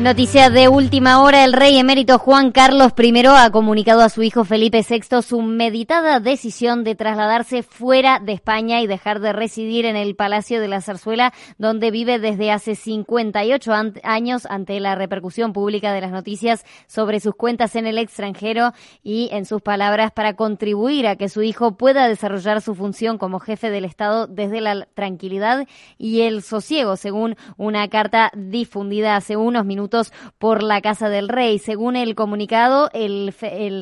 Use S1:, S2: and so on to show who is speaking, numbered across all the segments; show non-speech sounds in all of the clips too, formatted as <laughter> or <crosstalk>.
S1: Noticia de última hora, el rey emérito Juan Carlos I ha comunicado a su hijo Felipe VI su meditada decisión de trasladarse fuera de España y dejar de residir en el Palacio de la Zarzuela, donde vive desde hace 58 años ante la repercusión pública de las noticias sobre sus cuentas en el extranjero y, en sus palabras, para contribuir a que su hijo pueda desarrollar su función como jefe del Estado desde la tranquilidad y el sosiego, según una carta difundida hace unos minutos por la Casa del Rey. Según el comunicado, el,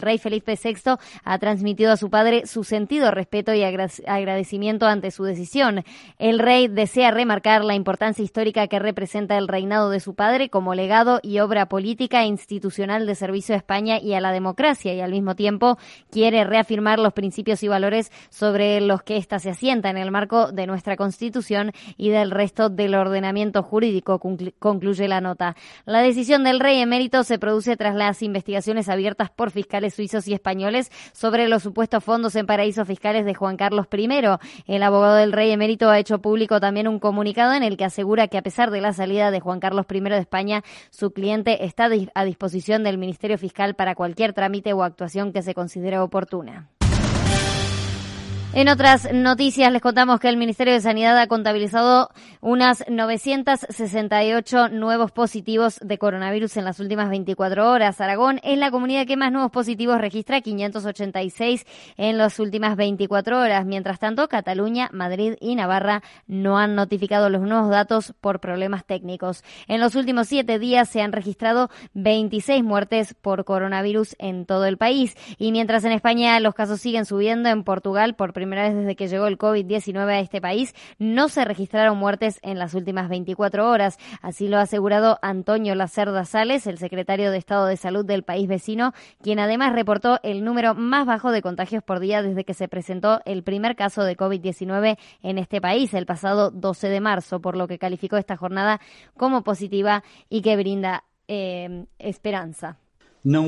S1: rey Felipe VI ha transmitido a su padre su sentido respeto y agradecimiento ante su decisión. El rey desea remarcar la importancia histórica que representa el reinado de su padre como legado y obra política e institucional de servicio a España y a la democracia y al mismo tiempo quiere reafirmar los principios y valores sobre los que ésta se asienta en el marco de nuestra Constitución y del resto del ordenamiento jurídico, concluye la nota. Decisión del rey emérito se produce tras las investigaciones abiertas por fiscales suizos y españoles sobre los supuestos fondos en paraísos fiscales de Juan Carlos I. El abogado del rey emérito ha hecho público también un comunicado en el que asegura que a pesar de la salida de Juan Carlos I de España, su cliente está a disposición del Ministerio Fiscal para cualquier trámite o actuación que se considere oportuna. En otras noticias les contamos que el Ministerio de Sanidad ha contabilizado unas 968 nuevos positivos de coronavirus en las últimas 24 horas. Aragón es la comunidad que más nuevos positivos registra, 586 en las últimas 24 horas. Mientras tanto, Cataluña, Madrid y Navarra no han notificado los nuevos datos por problemas técnicos. En los últimos siete días se han registrado 26 muertes por coronavirus en todo el país. Y mientras en España los casos siguen subiendo, en Portugal por primera desde que llegó el COVID-19 a este país, no se registraron muertes en las últimas 24 horas. Así lo ha asegurado Antonio Lacerda Sales, el secretario de Estado de Salud del país vecino, quien además reportó el número más bajo de contagios por día desde que se presentó el primer caso de COVID-19 en este país el pasado 12 de marzo, por lo que calificó esta jornada como positiva y que brinda eh, esperanza.
S2: No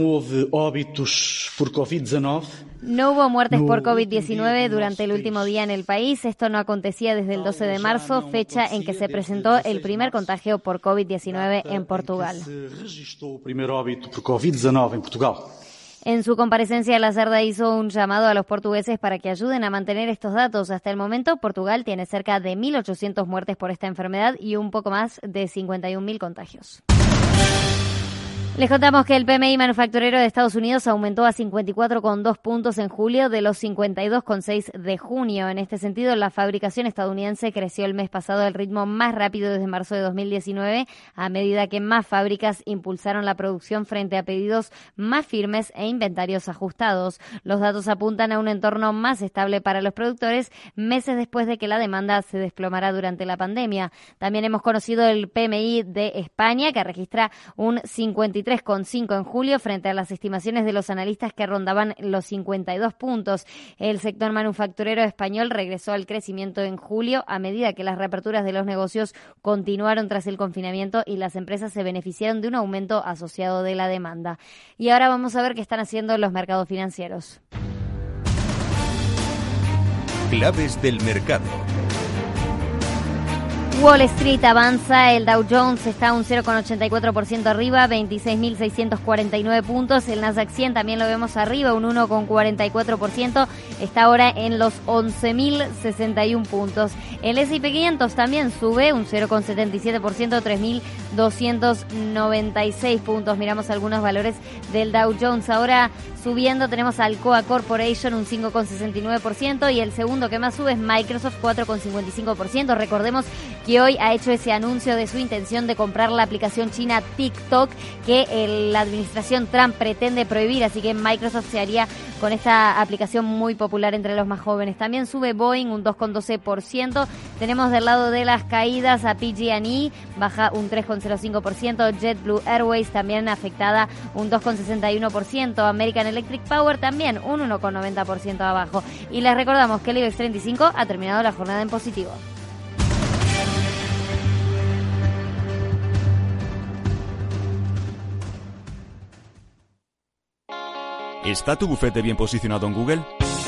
S2: por COVID-19.
S1: No hubo muertes por COVID-19 durante el último día en el país. Esto no acontecía desde el 12 de marzo, fecha en que se presentó el primer contagio por COVID-19 en Portugal. En su comparecencia, la Cerda hizo un llamado a los portugueses para que ayuden a mantener estos datos. Hasta el momento, Portugal tiene cerca de 1.800 muertes por esta enfermedad y un poco más de 51.000 contagios. Les contamos que el PMI manufacturero de Estados Unidos aumentó a 54,2 puntos en julio de los 52,6 de junio. En este sentido, la fabricación estadounidense creció el mes pasado al ritmo más rápido desde marzo de 2019, a medida que más fábricas impulsaron la producción frente a pedidos más firmes e inventarios ajustados. Los datos apuntan a un entorno más estable para los productores meses después de que la demanda se desplomara durante la pandemia. También hemos conocido el PMI de España, que registra un 53 3,5 en julio frente a las estimaciones de los analistas que rondaban los 52 puntos. El sector manufacturero español regresó al crecimiento en julio a medida que las reaperturas de los negocios continuaron tras el confinamiento y las empresas se beneficiaron de un aumento asociado de la demanda. Y ahora vamos a ver qué están haciendo los mercados financieros.
S3: Claves del mercado.
S1: Wall Street avanza, el Dow Jones está un 0,84% arriba, 26.649 puntos, el Nasdaq 100 también lo vemos arriba, un 1,44%, está ahora en los 11.061 puntos. El S&P 500 también sube un 0,77%, 3.296 puntos. Miramos algunos valores del Dow Jones. Ahora subiendo tenemos Alcoa Corporation un 5,69% y el segundo que más sube es Microsoft 4,55%. Recordemos que hoy ha hecho ese anuncio de su intención de comprar la aplicación china TikTok que la administración Trump pretende prohibir, así que Microsoft se haría con esta aplicación muy popular entre los más jóvenes. También sube Boeing un 2,12%. Tenemos del lado de las caídas a PG&E, baja un 3,05%. JetBlue Airways también afectada un 2,61%. American Electric Power también un 1,90% abajo. Y les recordamos que el IBEX 35 ha terminado la jornada en positivo.
S4: ¿Está tu bufete bien posicionado en Google?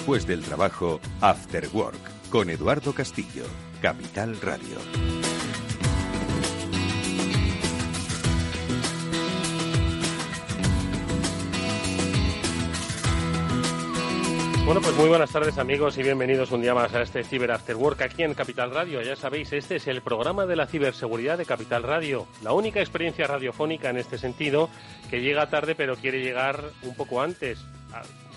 S3: Después del trabajo, After Work, con Eduardo Castillo, Capital Radio.
S5: Bueno, pues muy buenas tardes amigos y bienvenidos un día más a este Ciber After Work aquí en Capital Radio. Ya sabéis, este es el programa de la ciberseguridad de Capital Radio, la única experiencia radiofónica en este sentido que llega tarde pero quiere llegar un poco antes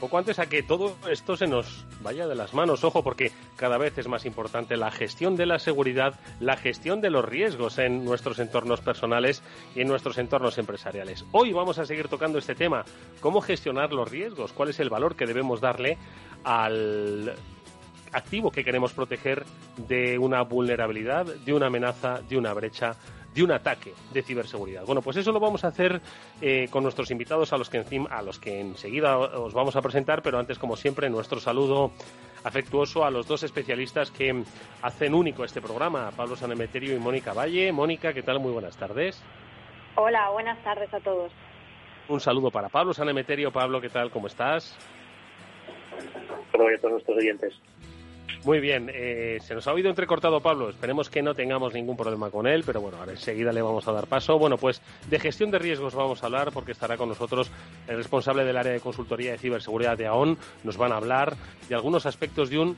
S5: poco antes a que todo esto se nos vaya de las manos. Ojo, porque cada vez es más importante la gestión de la seguridad, la gestión de los riesgos en nuestros entornos personales y en nuestros entornos empresariales. Hoy vamos a seguir tocando este tema, cómo gestionar los riesgos, cuál es el valor que debemos darle al activo que queremos proteger de una vulnerabilidad, de una amenaza, de una brecha de un ataque de ciberseguridad. Bueno, pues eso lo vamos a hacer eh, con nuestros invitados a los que encima, a los que enseguida os vamos a presentar, pero antes, como siempre, nuestro saludo afectuoso a los dos especialistas que hacen único este programa, Pablo Sanemeterio y Mónica Valle. Mónica, ¿qué tal? Muy buenas tardes.
S6: Hola, buenas tardes a todos.
S5: Un saludo para Pablo Sanemeterio. Pablo, ¿qué tal? ¿Cómo estás?
S7: Hola a todos nuestros oyentes.
S5: Muy bien, eh, se nos ha oído entrecortado Pablo, esperemos que no tengamos ningún problema con él, pero bueno, ahora enseguida le vamos a dar paso. Bueno, pues de gestión de riesgos vamos a hablar porque estará con nosotros el responsable del área de consultoría de ciberseguridad de AON. Nos van a hablar de algunos aspectos de un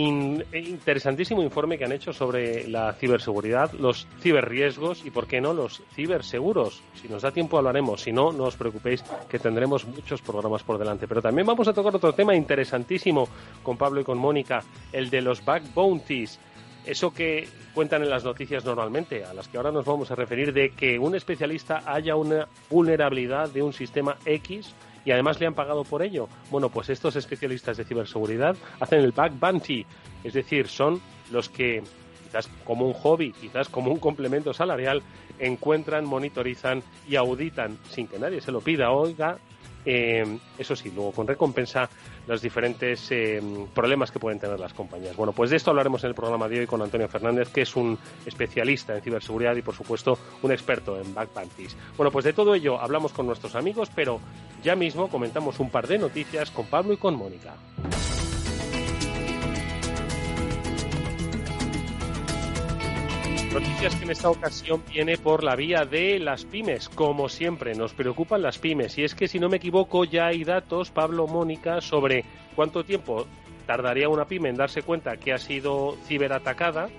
S5: interesantísimo informe que han hecho sobre la ciberseguridad, los ciberriesgos y, por qué no, los ciberseguros. Si nos da tiempo hablaremos, si no, no os preocupéis que tendremos muchos programas por delante. Pero también vamos a tocar otro tema interesantísimo con Pablo y con Mónica, el de los back bounties. Eso que cuentan en las noticias normalmente, a las que ahora nos vamos a referir, de que un especialista haya una vulnerabilidad de un sistema X y además le han pagado por ello. Bueno, pues estos especialistas de ciberseguridad hacen el back bounty, es decir, son los que quizás como un hobby, quizás como un complemento salarial, encuentran, monitorizan y auditan sin que nadie se lo pida, oiga, eh, eso sí, luego con recompensa los diferentes eh, problemas que pueden tener las compañías. Bueno, pues de esto hablaremos en el programa de hoy con Antonio Fernández, que es un especialista en ciberseguridad y, por supuesto, un experto en backpanties. Bueno, pues de todo ello hablamos con nuestros amigos, pero ya mismo comentamos un par de noticias con Pablo y con Mónica. Noticias que en esta ocasión viene por la vía de las pymes. Como siempre, nos preocupan las pymes. Y es que, si no me equivoco, ya hay datos, Pablo Mónica, sobre cuánto tiempo tardaría una pyme en darse cuenta que ha sido ciberatacada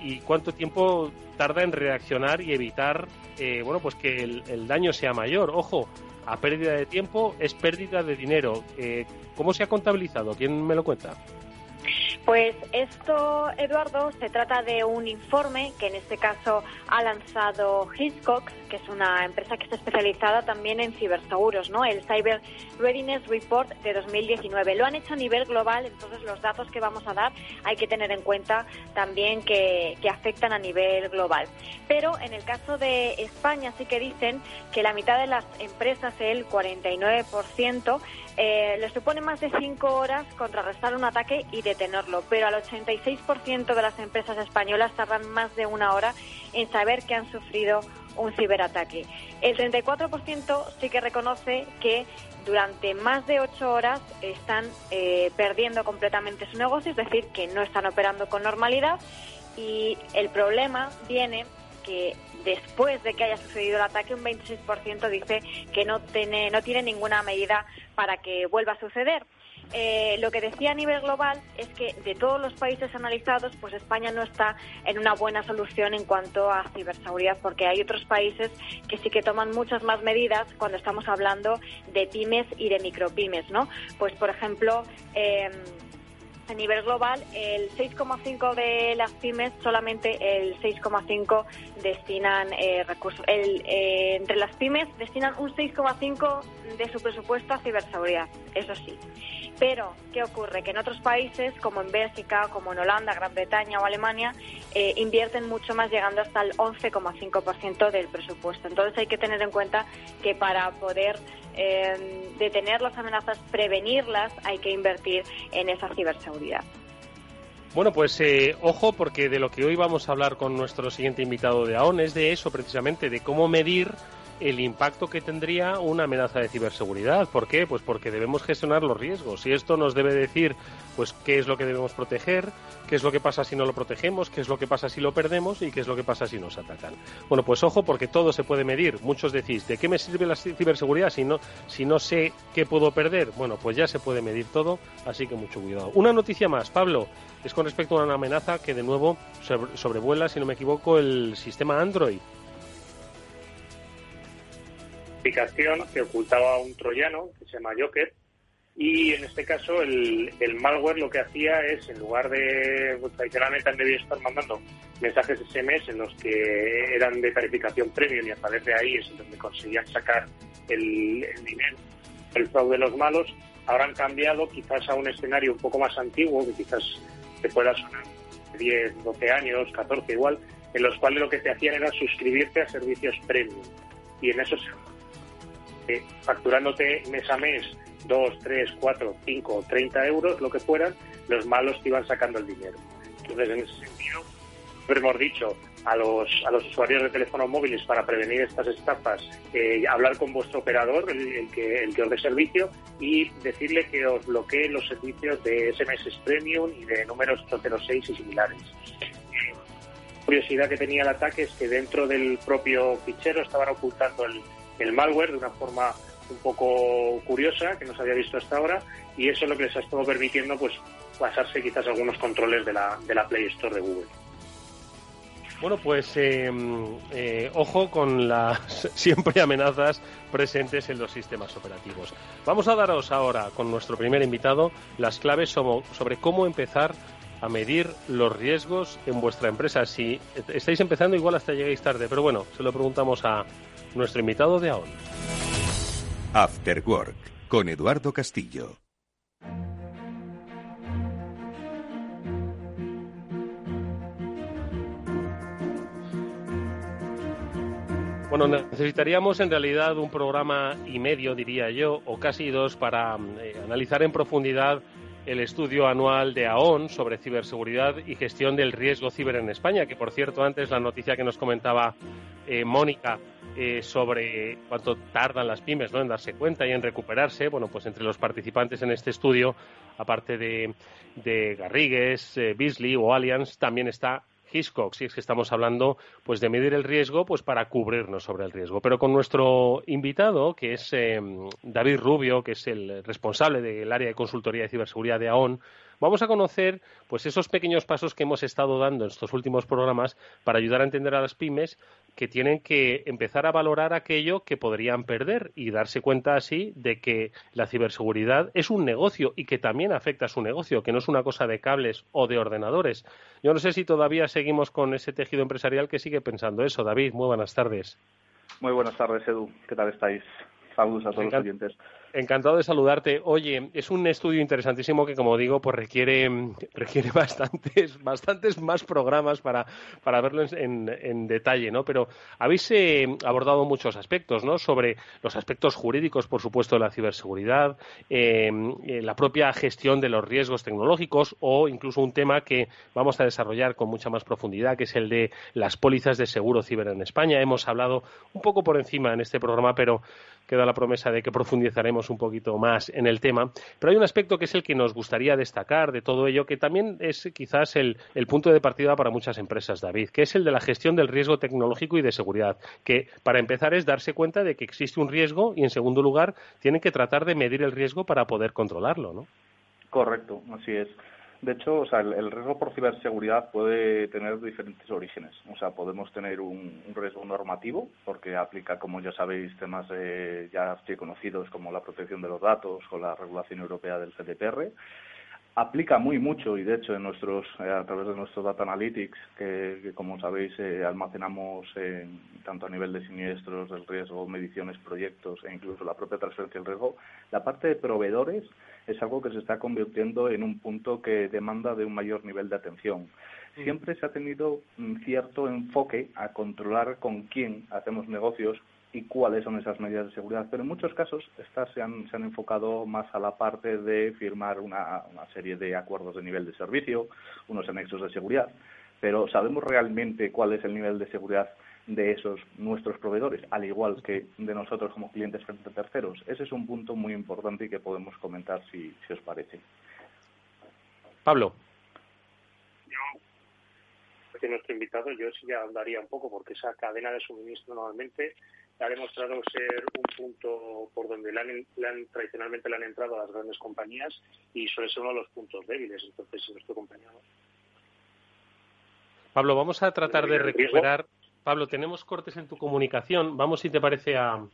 S5: y cuánto tiempo tarda en reaccionar y evitar eh, bueno pues que el, daño sea mayor. Ojo, a pérdida de tiempo es pérdida de dinero. Eh, ¿Cómo se ha contabilizado? ¿Quién me lo cuenta?
S6: Pues esto, Eduardo, se trata de un informe que en este caso ha lanzado Hiscox, que es una empresa que está especializada también en ciberseguros, ¿no? El Cyber Readiness Report de 2019. Lo han hecho a nivel global, entonces los datos que vamos a dar hay que tener en cuenta también que, que afectan a nivel global. Pero en el caso de España sí que dicen que la mitad de las empresas, el 49%, eh, le supone más de cinco horas contrarrestar un ataque y pero al 86% de las empresas españolas tardan más de una hora en saber que han sufrido un ciberataque. El 34% sí que reconoce que durante más de ocho horas están eh, perdiendo completamente su negocio, es decir, que no están operando con normalidad y el problema viene que después de que haya sucedido el ataque, un 26% dice que no tiene, no tiene ninguna medida para que vuelva a suceder. Eh, lo que decía a nivel global es que de todos los países analizados, pues España no está en una buena solución en cuanto a ciberseguridad, porque hay otros países que sí que toman muchas más medidas cuando estamos hablando de pymes y de micropymes, ¿no? Pues, por ejemplo, eh, a nivel global, el 6,5 de las pymes, solamente el 6,5 destinan eh, recursos. El, eh, entre las pymes destinan un 6,5 de su presupuesto a ciberseguridad, eso sí. Pero, ¿qué ocurre? Que en otros países, como en Bélgica, como en Holanda, Gran Bretaña o Alemania, eh, invierten mucho más, llegando hasta el 11,5% del presupuesto. Entonces hay que tener en cuenta que para poder eh, detener las amenazas, prevenirlas, hay que invertir en esa ciberseguridad.
S5: Bueno, pues eh, ojo, porque de lo que hoy vamos a hablar con nuestro siguiente invitado de AON es de eso, precisamente, de cómo medir el impacto que tendría una amenaza de ciberseguridad. ¿Por qué? Pues porque debemos gestionar los riesgos y esto nos debe decir pues qué es lo que debemos proteger, qué es lo que pasa si no lo protegemos, qué es lo que pasa si lo perdemos y qué es lo que pasa si nos atacan. Bueno, pues ojo porque todo se puede medir. Muchos decís, ¿de qué me sirve la ciberseguridad si no si no sé qué puedo perder? Bueno, pues ya se puede medir todo, así que mucho cuidado. Una noticia más, Pablo, es con respecto a una amenaza que de nuevo sobrevuela, si no me equivoco, el sistema Android
S8: aplicación que ocultaba un troyano que se llama Joker y en este caso el, el malware lo que hacía es en lugar de pues, tradicionalmente han debido estar mandando mensajes SMS en los que eran de tarificación premium y a través de ahí es donde conseguían sacar el, el dinero el fraude de los malos ahora han cambiado quizás a un escenario un poco más antiguo que quizás te pueda sonar 10, 12 años, 14 igual, en los cuales lo que te hacían era suscribirte a servicios premium. Y en eso se facturándote mes a mes 2, 3, 4, 5, 30 euros, lo que fueran, los malos te iban sacando el dinero. Entonces, en ese sentido, hemos dicho a los, a los usuarios de teléfonos móviles para prevenir estas estafas, eh, hablar con vuestro operador, el, que, el que os dé servicio, y decirle que os bloquee los servicios de SMS Premium y de números 806 y similares. curiosidad que tenía el ataque es que dentro del propio fichero estaban ocultando el, el malware de una forma un poco curiosa que no se había visto hasta ahora y eso es lo que les ha estado permitiendo pues pasarse quizás algunos controles de la, de la Play Store de Google.
S5: Bueno, pues eh, eh, ojo con las <laughs> siempre amenazas presentes en los sistemas operativos. Vamos a daros ahora con nuestro primer invitado las claves sobre cómo empezar a medir los riesgos en vuestra empresa. Si estáis empezando, igual hasta lleguéis tarde, pero bueno, se lo preguntamos a nuestro invitado de AON.
S3: After Work, con Eduardo Castillo.
S5: Bueno, necesitaríamos en realidad un programa y medio, diría yo, o casi dos, para eh, analizar en profundidad el estudio anual de AON sobre ciberseguridad y gestión del riesgo ciber en España, que por cierto antes la noticia que nos comentaba eh, Mónica eh, sobre cuánto tardan las pymes ¿no? en darse cuenta y en recuperarse, bueno, pues entre los participantes en este estudio, aparte de, de Garrigues, eh, Beasley o Allianz, también está Hiscox, si es que estamos hablando pues de medir el riesgo pues para cubrirnos sobre el riesgo. Pero con nuestro invitado, que es eh, David Rubio, que es el responsable del área de consultoría de ciberseguridad de AON, Vamos a conocer pues esos pequeños pasos que hemos estado dando en estos últimos programas para ayudar a entender a las pymes que tienen que empezar a valorar aquello que podrían perder y darse cuenta así de que la ciberseguridad es un negocio y que también afecta a su negocio, que no es una cosa de cables o de ordenadores. Yo no sé si todavía seguimos con ese tejido empresarial que sigue pensando eso. David, muy buenas tardes.
S9: Muy buenas tardes, Edu. ¿Qué tal estáis? Saludos a todos los oyentes.
S5: Encantado de saludarte. Oye, es un estudio interesantísimo que, como digo, pues requiere, requiere <laughs> bastantes, bastantes más programas para, para verlo en, detalle, ¿no? Pero habéis eh, abordado muchos aspectos, ¿no? Sobre los aspectos jurídicos, por supuesto, de la ciberseguridad, eh, eh, la propia gestión de los riesgos tecnológicos o incluso un tema que vamos a desarrollar con mucha más profundidad, que es el de las pólizas de seguro ciber en España. Hemos hablado un poco por encima en este programa, pero queda la promesa de que profundizaremos un poquito más en el tema. Pero hay un aspecto que es el que nos gustaría destacar de todo ello, que también es quizás el, punto de partida para muchas empresas, David, que es el de la gestión del riesgo tecnológico y de seguridad, que para empezar es darse cuenta de que existe un riesgo y, en segundo lugar, tienen que tratar de medir el riesgo para poder controlarlo, ¿no?
S9: Correcto, así es. De hecho, o sea, el, riesgo por ciberseguridad puede tener diferentes orígenes. O sea, podemos tener un, riesgo normativo, porque aplica, como ya sabéis, temas ya conocidos como la protección de los datos o la regulación europea del GDPR aplica muy mucho y de hecho en nuestros eh, a través de nuestro data analytics que, como sabéis eh, almacenamos tanto a nivel de siniestros del riesgo mediciones proyectos e incluso la propia transferencia del riesgo la parte de proveedores es algo que se está convirtiendo en un punto que demanda de un mayor nivel de atención mm. siempre se ha tenido un cierto enfoque a controlar con quién hacemos negocios y cuáles son esas medidas de seguridad. Pero en muchos casos estas se han, se han enfocado más a la parte de firmar una, una serie de acuerdos de nivel de servicio, unos anexos de seguridad, pero ¿sabemos realmente cuál es el nivel de seguridad de esos nuestros proveedores, al igual que de nosotros como clientes frente a terceros? Ese es un punto muy importante y que podemos comentar si, si os parece.
S5: Pablo.
S7: Yo, nuestro invitado, yo sí ya hablaría un poco, porque esa cadena de suministro normalmente ha demostrado ser un punto por donde le han, tradicionalmente le han entrado a las grandes compañías y suele ser uno de los puntos débiles. Entonces, nuestro compañero.
S5: Pablo, vamos a tratar de recuperar. Pablo, tenemos cortes en tu comunicación. Vamos, si te parece, a,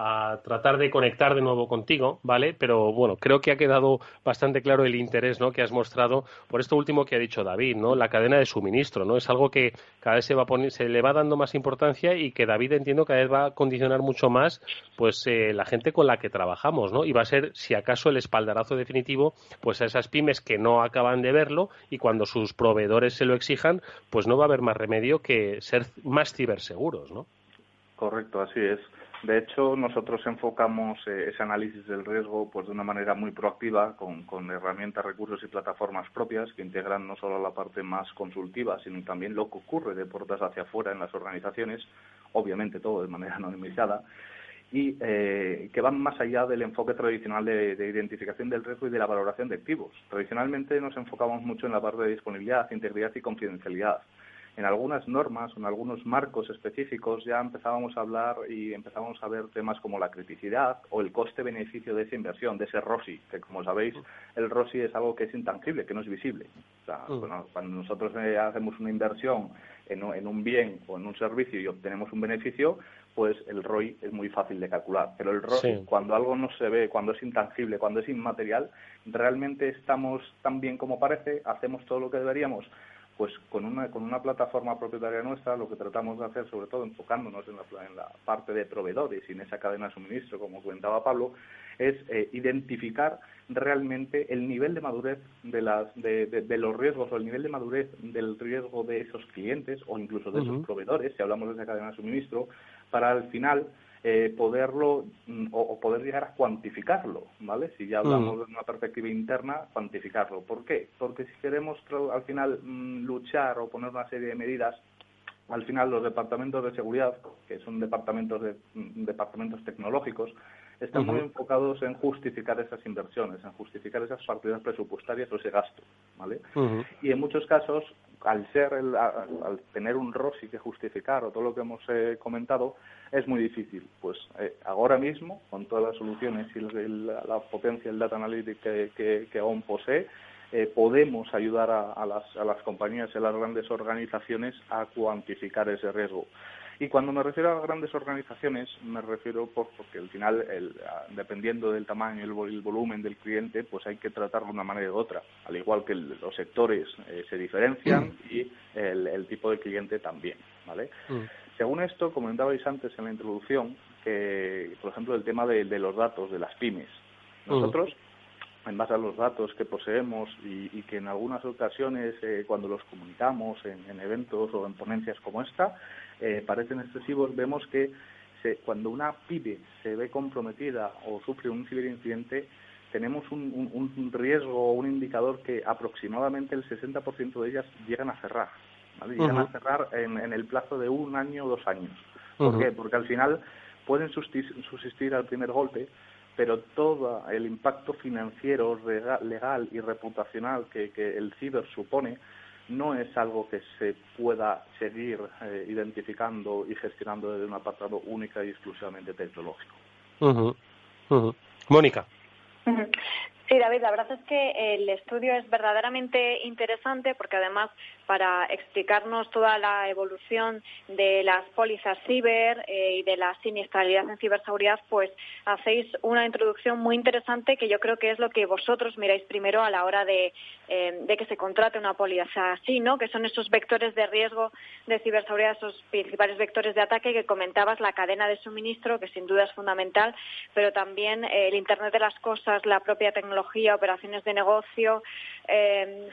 S5: a tratar de conectar de nuevo contigo, ¿vale? Pero bueno, creo que ha quedado bastante claro el interés, ¿no? Que has mostrado por esto último que ha dicho David, ¿no? La cadena de suministro, ¿no? Es algo que cada vez se va se le va dando más importancia y que David entiendo cada vez va a condicionar mucho más, pues eh, la gente con la que trabajamos, ¿no? Y va a ser, si acaso, el espaldarazo definitivo, pues a esas pymes que no acaban de verlo y cuando sus proveedores se lo exijan, pues no va a haber más remedio que ser más ciberseguros, ¿no?
S9: Correcto, así es. De hecho, nosotros enfocamos eh, ese análisis del riesgo pues, de una manera muy proactiva, con, herramientas, recursos y plataformas propias que integran no solo la parte más consultiva, sino también lo que ocurre de puertas hacia afuera en las organizaciones, obviamente todo de manera <laughs> anonimizada, y eh, que van más allá del enfoque tradicional de, de, identificación del riesgo y de la valoración de activos. Tradicionalmente nos enfocamos mucho en la parte de disponibilidad, integridad y confidencialidad en algunas normas o en algunos marcos específicos ya empezábamos a hablar y empezábamos a ver temas como la criticidad o el coste-beneficio de esa inversión, de ese ROSI, que como sabéis, el ROSI es algo que es intangible, que no es visible. O sea, mm. cuando nosotros eh, hacemos una inversión en, en, un bien o en un servicio y obtenemos un beneficio, pues el ROI es muy fácil de calcular. Pero el ROI, cuando algo no se ve, cuando es intangible, cuando es inmaterial, realmente estamos tan bien como parece, hacemos todo lo que deberíamos pues con una, con una plataforma propietaria nuestra lo que tratamos de hacer, sobre todo enfocándonos en la, en la parte de proveedores y en esa cadena de suministro, como comentaba Pablo, es eh, identificar realmente el nivel de madurez de, las, de, de, los riesgos o el nivel de madurez del riesgo de esos clientes o incluso de esos proveedores, si hablamos de esa cadena de suministro, para al final eh, poderlo mm, o, poder llegar a cuantificarlo, ¿vale? Si ya hablamos mm. de una perspectiva interna, cuantificarlo. ¿Por qué? Porque si queremos al final mm, luchar o poner una serie de medidas, al final los departamentos de seguridad, que son departamentos de departamentos tecnológicos, están muy enfocados en justificar esas inversiones, en justificar esas partidas presupuestarias o ese gasto, ¿vale? Y en muchos casos, al ser, al, tener un ROSI que justificar o todo lo que hemos eh, comentado, es muy difícil. Pues eh, ahora mismo, con todas las soluciones y la, potencia del data analytics que, que, aún posee, eh, podemos ayudar a, las, a las compañías y a las grandes organizaciones a cuantificar ese riesgo. Y cuando me refiero a grandes organizaciones, me refiero por, porque al final, el, dependiendo del tamaño y el, volumen del cliente, pues hay que tratarlo de una manera u otra. Al igual que los sectores eh, se diferencian y el, tipo de cliente también, ¿vale? Mm. Según esto, comentabais antes en la introducción, que, por ejemplo, el tema de, los datos de las pymes. Nosotros, en base a los datos que poseemos y, que en algunas ocasiones, eh, cuando los comunicamos en, eventos o en ponencias como esta, eh, parecen excesivos, vemos que cuando una pyme se ve comprometida o sufre un ciberincidente, tenemos un, un riesgo o un indicador que aproximadamente el 60% de ellas llegan a cerrar. Llegan a cerrar en, el plazo de un año o dos años. ¿Por qué? Porque al final pueden subsistir al primer golpe, pero todo el impacto financiero, legal y reputacional que, el ciber supone no es algo que se pueda seguir eh, identificando y gestionando desde un apartado única y exclusivamente tecnológico.
S5: Mónica.
S6: Sí, David, la verdad es que el estudio es verdaderamente interesante porque además para explicarnos toda la evolución de las pólizas ciber eh, y de la siniestralidad en ciberseguridad, pues hacéis una introducción muy interesante que yo creo que es lo que vosotros miráis primero a la hora de, eh, que se contrate una póliza así, ¿no? Que son esos vectores de riesgo de ciberseguridad, esos principales vectores de ataque que comentabas, la cadena de suministro, que sin duda es fundamental, pero también el Internet de las cosas, la propia tecnología, operaciones de negocio,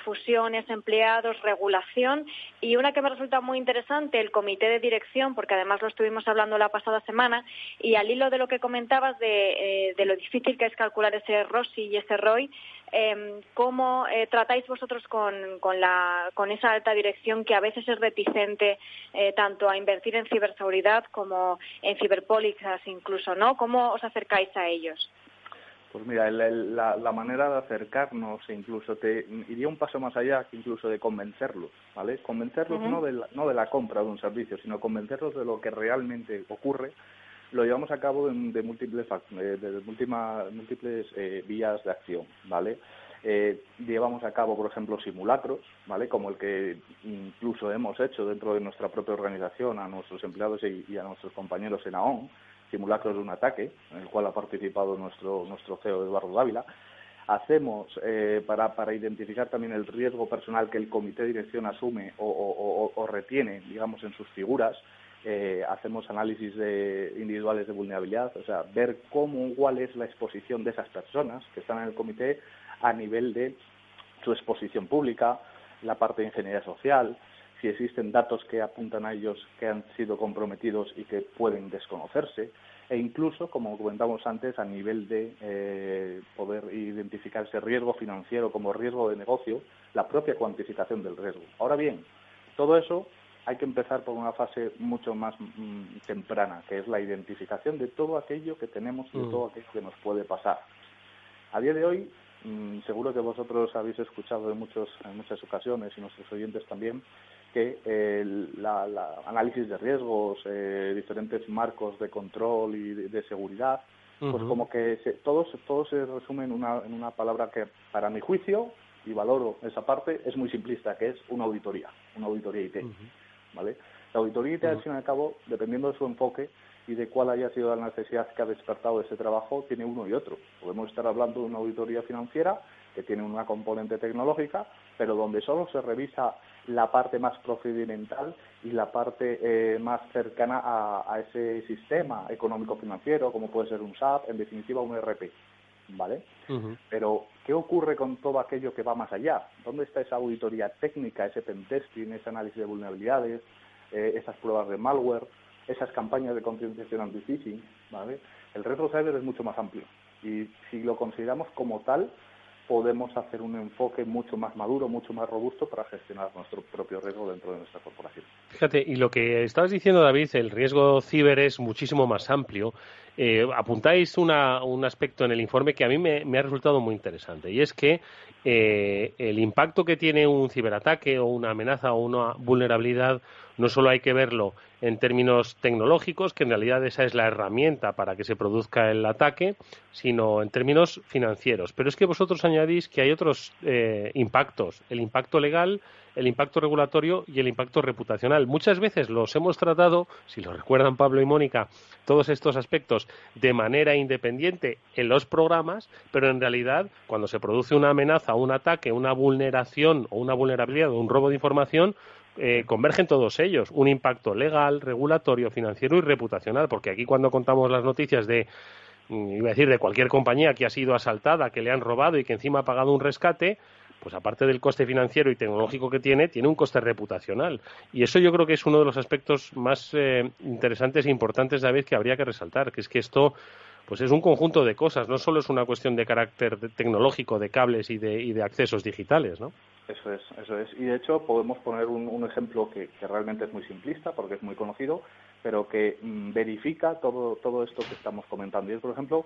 S6: fusiones, empleados, regulación y una que me resulta muy interesante, el comité de dirección, porque además lo estuvimos hablando la pasada semana, y al hilo de lo que comentabas de, eh, lo difícil que es calcular ese ROSI y ese ROI, em, ¿cómo eh, tratáis vosotros con, con, esa alta dirección que a veces es reticente eh, tanto a invertir en ciberseguridad como en ciberpólizas incluso, ¿no? ¿Cómo os acercáis a ellos?
S9: Pues mira, la, manera de acercarnos, e incluso te iría un paso más allá incluso de convencerlos, ¿vale? Convencerlos no, de la, no de la compra de un servicio, sino convencerlos de lo que realmente ocurre, lo llevamos a cabo de, múltiples, de, múltiples eh, vías de acción, ¿vale? Eh, llevamos a cabo, por ejemplo, simulacros, ¿vale? Como el que incluso hemos hecho dentro de nuestra propia organización a nuestros empleados y, y a nuestros compañeros en AON, simulacros de un ataque, en el cual ha participado nuestro, nuestro CEO Eduardo Dávila. Hacemos, eh, para, para identificar también el riesgo personal que el comité de dirección asume o, retiene, digamos, en sus figuras, eh, hacemos análisis de, individuales de vulnerabilidad, o sea, ver cómo, cuál es la exposición de esas personas que están en el comité a nivel de su exposición pública, la parte de ingeniería social, si existen datos que apuntan a ellos que han sido comprometidos y que pueden desconocerse, e incluso, como comentamos antes, a nivel de eh, poder identificar ese riesgo financiero como riesgo de negocio, la propia cuantificación del riesgo. Ahora bien, todo eso hay que empezar por una fase mucho más mm, temprana, que es la identificación de todo aquello que tenemos y de mm. todo aquello que nos puede pasar. A día de hoy, mm, seguro que vosotros habéis escuchado en, muchos, en muchas ocasiones y nuestros oyentes también, que el análisis de riesgos, eh, diferentes marcos de control y de, seguridad, pues como que se, todo, todo se resume en una, en una palabra que para mi juicio, y valoro esa parte, es muy simplista, que es una auditoría, una auditoría IT. ¿vale? La auditoría IT, al fin y al cabo, dependiendo de su enfoque y de cuál haya sido la necesidad que ha despertado ese trabajo, tiene uno y otro. Podemos estar hablando de una auditoría financiera que tiene una componente tecnológica, pero donde solo se revisa la parte más procedimental y la parte eh, más cercana a, ese sistema económico-financiero, como puede ser un SAP, en definitiva un ERP. ¿Vale? Pero, ¿qué ocurre con todo aquello que va más allá? ¿Dónde está esa auditoría técnica, ese pentesting, ese análisis de vulnerabilidades, eh, esas pruebas de malware, esas campañas de concienciación anti-phishing? ¿vale? El riesgo cyber es mucho más amplio y si lo consideramos como tal, podemos hacer un enfoque mucho más maduro, mucho más robusto para gestionar nuestro propio riesgo dentro de nuestra corporación.
S5: Fíjate, y lo que estabas diciendo, David, el riesgo ciber es muchísimo más amplio. Eh, apuntáis una, un aspecto en el informe que a mí me, ha resultado muy interesante, y es que eh, el impacto que tiene un ciberataque o una amenaza o una vulnerabilidad no solo hay que verlo en términos tecnológicos, que en realidad esa es la herramienta para que se produzca el ataque, sino en términos financieros. Pero es que vosotros añadís que hay otros eh, impactos, el impacto legal, el impacto regulatorio y el impacto reputacional. Muchas veces los hemos tratado, si lo recuerdan Pablo y Mónica, todos estos aspectos de manera independiente en los programas, pero en realidad cuando se produce una amenaza, un ataque, una vulneración o una vulnerabilidad o un robo de información, eh, convergen todos ellos. Un impacto legal, regulatorio, financiero y reputacional, porque aquí cuando contamos las noticias de mm, iba a decir de cualquier compañía que ha sido asaltada, que le han robado y que encima ha pagado un rescate, pues aparte del coste financiero y tecnológico que tiene, tiene un coste reputacional. Y eso yo creo que es uno de los aspectos más eh, interesantes e importantes, David, que habría que resaltar, que es que esto pues es un conjunto de cosas, no solo es una cuestión de carácter tecnológico, de cables y de, y de accesos digitales, ¿no?
S9: Eso es, eso es. Y de hecho podemos poner un, ejemplo que, realmente es muy simplista porque es muy conocido, pero que mm, verifica todo, todo esto que estamos comentando. Y es, por ejemplo,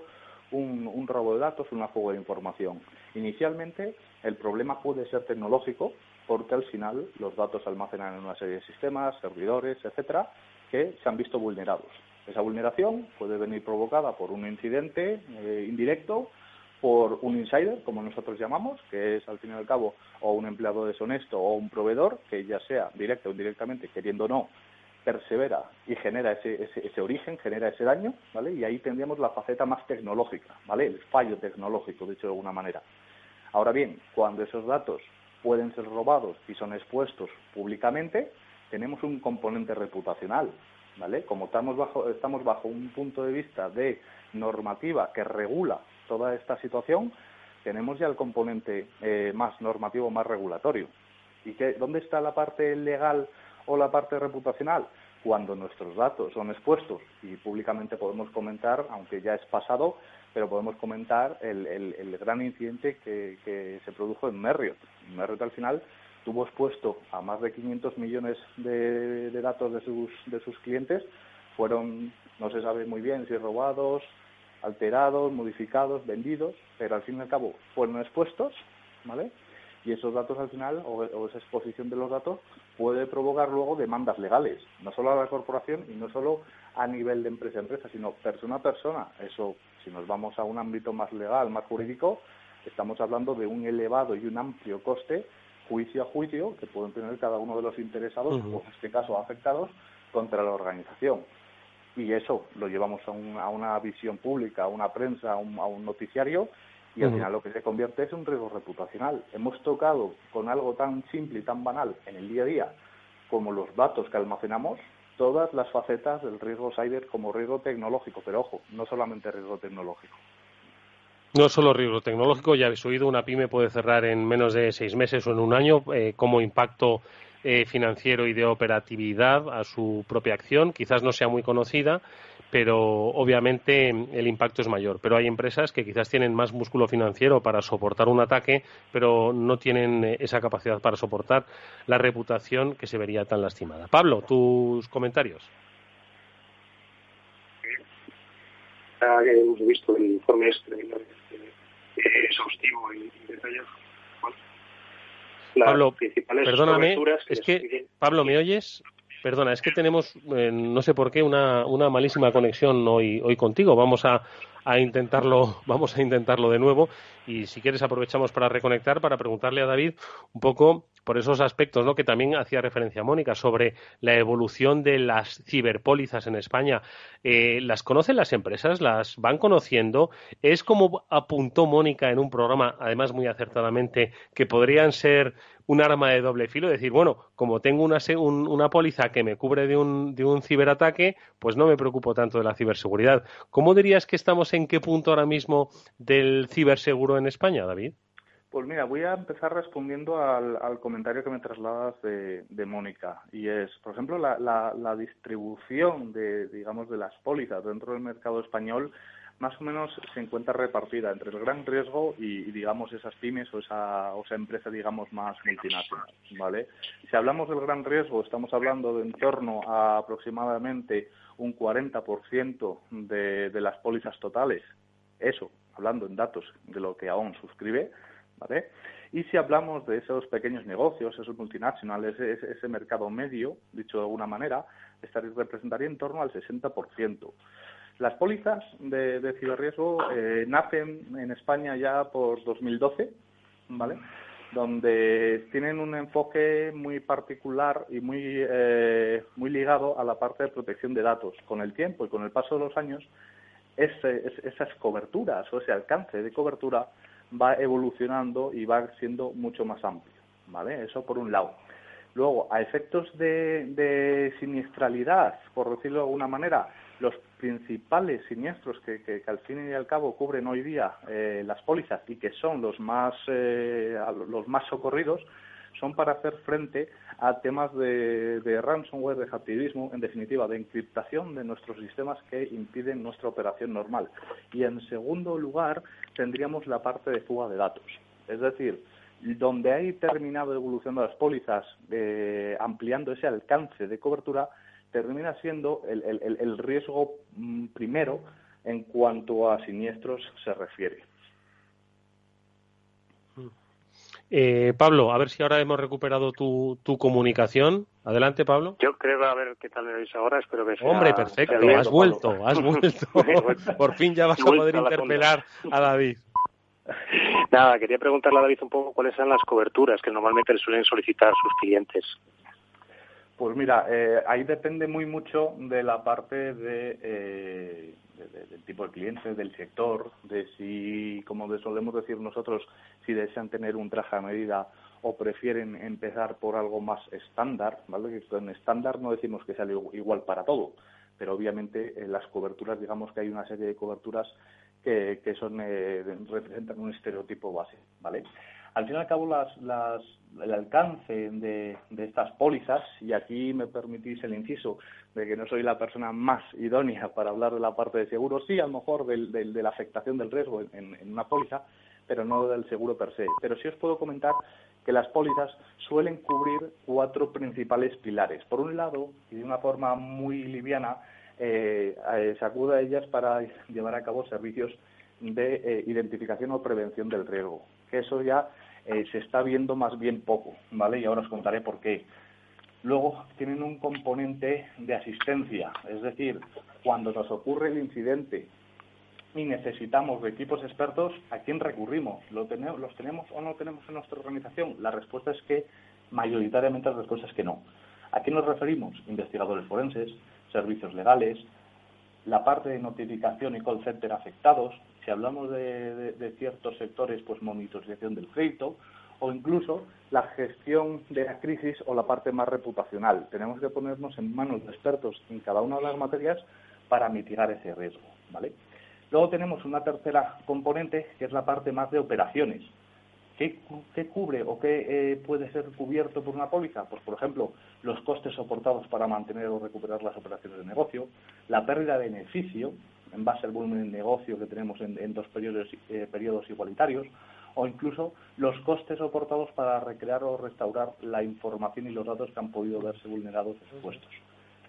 S9: un, robo de datos, una fuga de información. Inicialmente el problema puede ser tecnológico porque al final los datos se almacenan en una serie de sistemas, servidores, etcétera, que se han visto vulnerados. Esa vulneración puede venir provocada por un incidente eh, indirecto por un insider, como nosotros llamamos, que es al fin y al cabo o un empleado deshonesto o un proveedor, que ya sea directa o indirectamente, queriendo o no, persevera y genera ese, ese, ese, origen, genera ese daño, ¿vale? Y ahí tendríamos la faceta más tecnológica, ¿vale? El fallo tecnológico, dicho de alguna manera. Ahora bien, cuando esos datos pueden ser robados y son expuestos públicamente, tenemos un componente reputacional, ¿vale? Como estamos bajo, estamos bajo un punto de vista de normativa que regula toda esta situación, tenemos ya el componente eh, más normativo, más regulatorio. ¿Y qué, dónde está la parte legal o la parte reputacional? Cuando nuestros datos son expuestos y públicamente podemos comentar, aunque ya es pasado, pero podemos comentar el, el, gran incidente que, se produjo en Marriott. Marriott al final tuvo expuesto a más de 500 millones de, de datos de sus, de sus clientes, fueron, no se sabe muy bien si robados, alterados, modificados, vendidos, pero al fin y al cabo fueron expuestos, ¿vale? Y esos datos al final, o, esa exposición de los datos, puede provocar luego demandas legales, no solo a la corporación y no solo a nivel de empresa a empresa, sino persona a persona. Eso, si nos vamos a un ámbito más legal, más jurídico, estamos hablando de un elevado y un amplio coste, juicio a juicio, que pueden tener cada uno de los interesados, o en este caso afectados, contra la organización y eso lo llevamos a, a una visión pública, a una prensa, a un, noticiario y al final lo que se convierte es un riesgo reputacional. Hemos tocado con algo tan simple y tan banal en el día a día como los datos que almacenamos, todas las facetas del riesgo cyber como riesgo tecnológico, pero ojo, no solamente riesgo tecnológico.
S5: No solo riesgo tecnológico, ya habéis oído, una pyme puede cerrar en menos de seis meses o en un año eh, como impacto eh, financiero y de operatividad a su propia acción. Quizás no sea muy conocida, pero obviamente el impacto es mayor. Pero hay empresas que quizás tienen más músculo financiero para soportar un ataque, pero no tienen eh, esa capacidad para soportar la reputación que se vería tan lastimada. Pablo, tus comentarios.
S8: hemos visto el informe este, exhaustivo y detallado
S5: Pablo, perdóname, es que, Pablo, ¿me oyes? Perdona, es que tenemos, eh, no sé por qué, una, una malísima conexión hoy, hoy contigo. Vamos a, a intentarlo, vamos a intentarlo de nuevo y si quieres aprovechamos para reconectar para preguntarle a David un poco por esos aspectos ¿no? que también hacía referencia Mónica sobre la evolución de las ciberpólizas en España. Eh, ¿Las conocen las empresas? ¿Las van conociendo? ¿Es como apuntó Mónica en un programa, además muy acertadamente, que podrían ser un arma de doble filo, decir, bueno, como tengo una, una póliza que me cubre de un, de un ciberataque, pues no me preocupo tanto de la ciberseguridad. ¿Cómo dirías que estamos en qué punto ahora mismo del ciberseguro en España, David?
S9: Pues mira, voy a empezar respondiendo al, comentario que me trasladas de, Mónica. Y es, por ejemplo, la, la, distribución de, digamos, de las pólizas dentro del mercado español más o menos se encuentra repartida entre el gran riesgo y, digamos, esas pymes o esa, o esa empresa, digamos, más multinacional, ¿vale? Si hablamos del gran riesgo, estamos hablando de en torno a aproximadamente un 40% de, de las pólizas totales. Eso, hablando en datos de lo que aún suscribe, ¿vale? Y si hablamos de esos pequeños negocios, esos multinacionales, ese, ese mercado medio, dicho de alguna manera, estaría, representaría en torno al 60%. Las pólizas de, de ciberriesgo eh, nacen en España ya por 2012, ¿vale? donde tienen un enfoque muy particular y muy, eh, muy ligado a la parte de protección de datos. Con el tiempo y con el paso de los años, esas coberturas o ese alcance de cobertura va evolucionando y va siendo mucho más amplio. ¿vale? Eso por un lado. Luego, a efectos de, de siniestralidad, por decirlo de alguna manera, los principales siniestros que, al fin y al cabo cubren hoy día eh, las pólizas y que son los más, eh, los más socorridos son para hacer frente a temas de, de, ransomware, de hacktivismo, en definitiva, de encriptación de nuestros sistemas que impiden nuestra operación normal. Y en segundo lugar, tendríamos la parte de fuga de datos. Es decir, donde hay terminado evolucionando las pólizas, eh, ampliando ese alcance de cobertura, termina siendo el, el, el riesgo mm, primero en cuanto a siniestros se refiere.
S5: Eh, Pablo, a ver si ahora hemos recuperado tu, tu comunicación. Adelante, Pablo.
S8: Yo creo, a ver qué tal me veis ahora, espero que sea...
S5: Hombre, perfecto, has vuelto, <laughs> has vuelto. Por fin ya vas a poder interpelar a David.
S8: Nada, quería preguntarle a David un poco cuáles son las coberturas que normalmente le suelen solicitar sus clientes.
S9: Pues mira, eh, ahí depende muy mucho de la parte de, eh, del tipo de cliente, del sector, de si, como solemos decir nosotros, si desean tener un traje a medida o prefieren empezar por algo más estándar, ¿vale? Con estándar no decimos que sea igual para todo, pero obviamente en las coberturas, digamos que hay una serie de coberturas que, que son eh, representan un estereotipo base, ¿vale? Al fin y al cabo, las, el alcance de, estas pólizas, y aquí me permitís el inciso de que no soy la persona más idónea para hablar de la parte de seguro, sí, a lo mejor de la afectación del riesgo en, una póliza, pero no del seguro per se. Pero sí os puedo comentar que las pólizas suelen cubrir cuatro principales pilares. Por un lado, y de una forma muy liviana, eh, eh, se acude a ellas para llevar a cabo servicios de eh, identificación o prevención del riesgo que eso ya eh, se está viendo más bien poco, ¿vale? Y ahora os contaré por qué. Luego tienen un componente de asistencia, es decir, cuando nos ocurre el incidente y necesitamos de equipos expertos, ¿a quién recurrimos? ¿Lo tenemos, ¿Los tenemos o no tenemos en nuestra organización? La respuesta es que mayoritariamente la respuesta es que no. ¿A quién nos referimos? Investigadores forenses, servicios legales, la parte de notificación y call center afectados, si hablamos de, ciertos sectores, pues monitorización del crédito o incluso la gestión de la crisis o la parte más reputacional. Tenemos que ponernos en manos de expertos en cada una de las materias para mitigar ese riesgo, ¿vale? Luego tenemos una tercera componente que es la parte más de operaciones. ¿Qué, cubre o qué eh, puede ser cubierto por una póliza? Pues, por ejemplo, los costes soportados para mantener o recuperar las operaciones de negocio, la pérdida de beneficio en base al volumen de negocio que tenemos en, dos periodos, eh, periodos igualitarios, o incluso los costes soportados para recrear o restaurar la información y los datos que han podido verse vulnerados expuestos.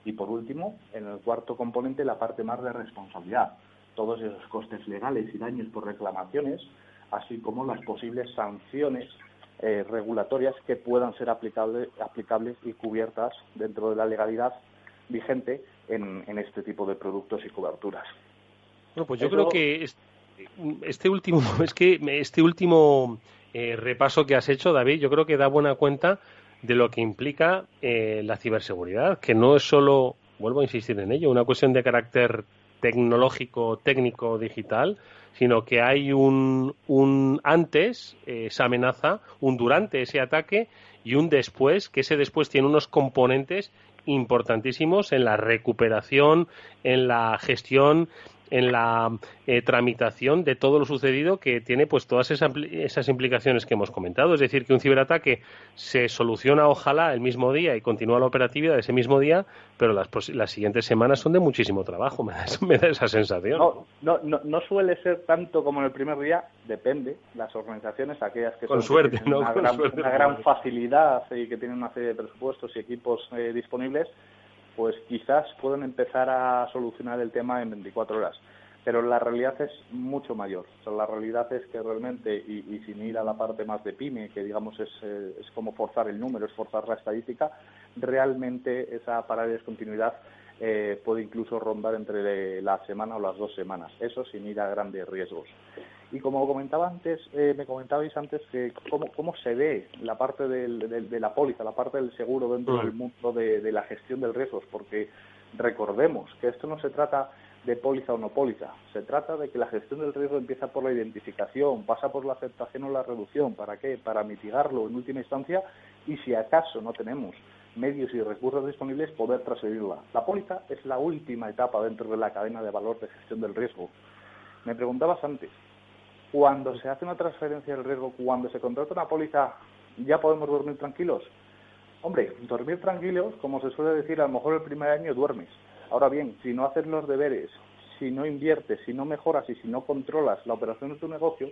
S9: Y por último, en el cuarto componente, la parte más de responsabilidad. Todos esos costes legales y daños por reclamaciones así como las posibles sanciones eh, regulatorias que puedan ser aplicables y cubiertas dentro de la legalidad vigente en, este tipo de productos y coberturas.
S5: Bueno, pues yo creo que este último, <laughs> es que este último eh, repaso que has hecho, David, yo creo que da buena cuenta de lo que implica eh, la ciberseguridad, que no es solo, vuelvo a insistir en ello, una cuestión de carácter tecnológico, técnico, digital, sino que hay un, un antes, eh, esa amenaza, un durante ese ataque y un después, que ese después tiene unos componentes importantísimos en la recuperación, en la gestión en la eh, tramitación de todo lo sucedido que tiene pues todas esas, esas implicaciones que hemos comentado. Es decir, que un ciberataque se soluciona ojalá el mismo día y continúa la operatividad ese mismo día, pero las, las siguientes semanas son de muchísimo trabajo, <laughs> me da, esa sensación.
S9: No, no, no, no, suele ser tanto como en el primer día, depende. Las organizaciones, aquellas que,
S5: Con suerte, ¿no?
S9: una, gran, una gran facilidad y que tienen una serie de presupuestos y equipos eh, disponibles, pues quizás pueden empezar a solucionar el tema en 24 horas. Pero la realidad es mucho mayor. la realidad es que realmente, y, sin ir a la parte más de PYME, que digamos es, eh, es como forzar el número, es forzar la estadística, realmente esa parada de discontinuidad eh, puede incluso rondar entre la semana o las dos semanas. Eso sin ir a grandes riesgos. Y como comentaba antes, eh, me comentabais antes que cómo, cómo se ve la parte de la póliza, la parte del seguro dentro del mundo de, la gestión del riesgos, porque recordemos que esto no se trata de póliza o no póliza, se trata de que la gestión del riesgo empieza por la identificación, pasa por la aceptación o la reducción, ¿para qué? Para mitigarlo en última instancia y si acaso no tenemos medios y recursos disponibles, poder transferirla. La póliza es la última etapa dentro de la cadena de valor de gestión del riesgo. Me preguntabas antes, cuando se hace una transferencia del riesgo, cuando se contrata una póliza, ¿ya podemos dormir tranquilos? Hombre, dormir tranquilos, como se suele decir, a lo mejor el primer año duermes. Ahora bien, si no haces los deberes, si no inviertes, si no mejoras y si no controlas la operación de tu negocio,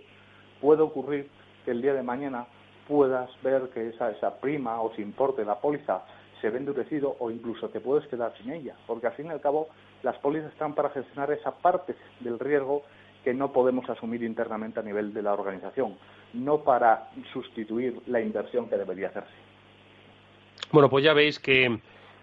S9: puede ocurrir que el día de mañana puedas ver que esa, esa prima o se importe la póliza se ve endurecido o incluso te puedes quedar sin ella, porque al fin y al cabo las pólizas están para gestionar esa parte del riesgo que no podemos asumir internamente a nivel de la organización, no para sustituir la inversión que debería hacerse.
S5: Bueno, pues ya veis que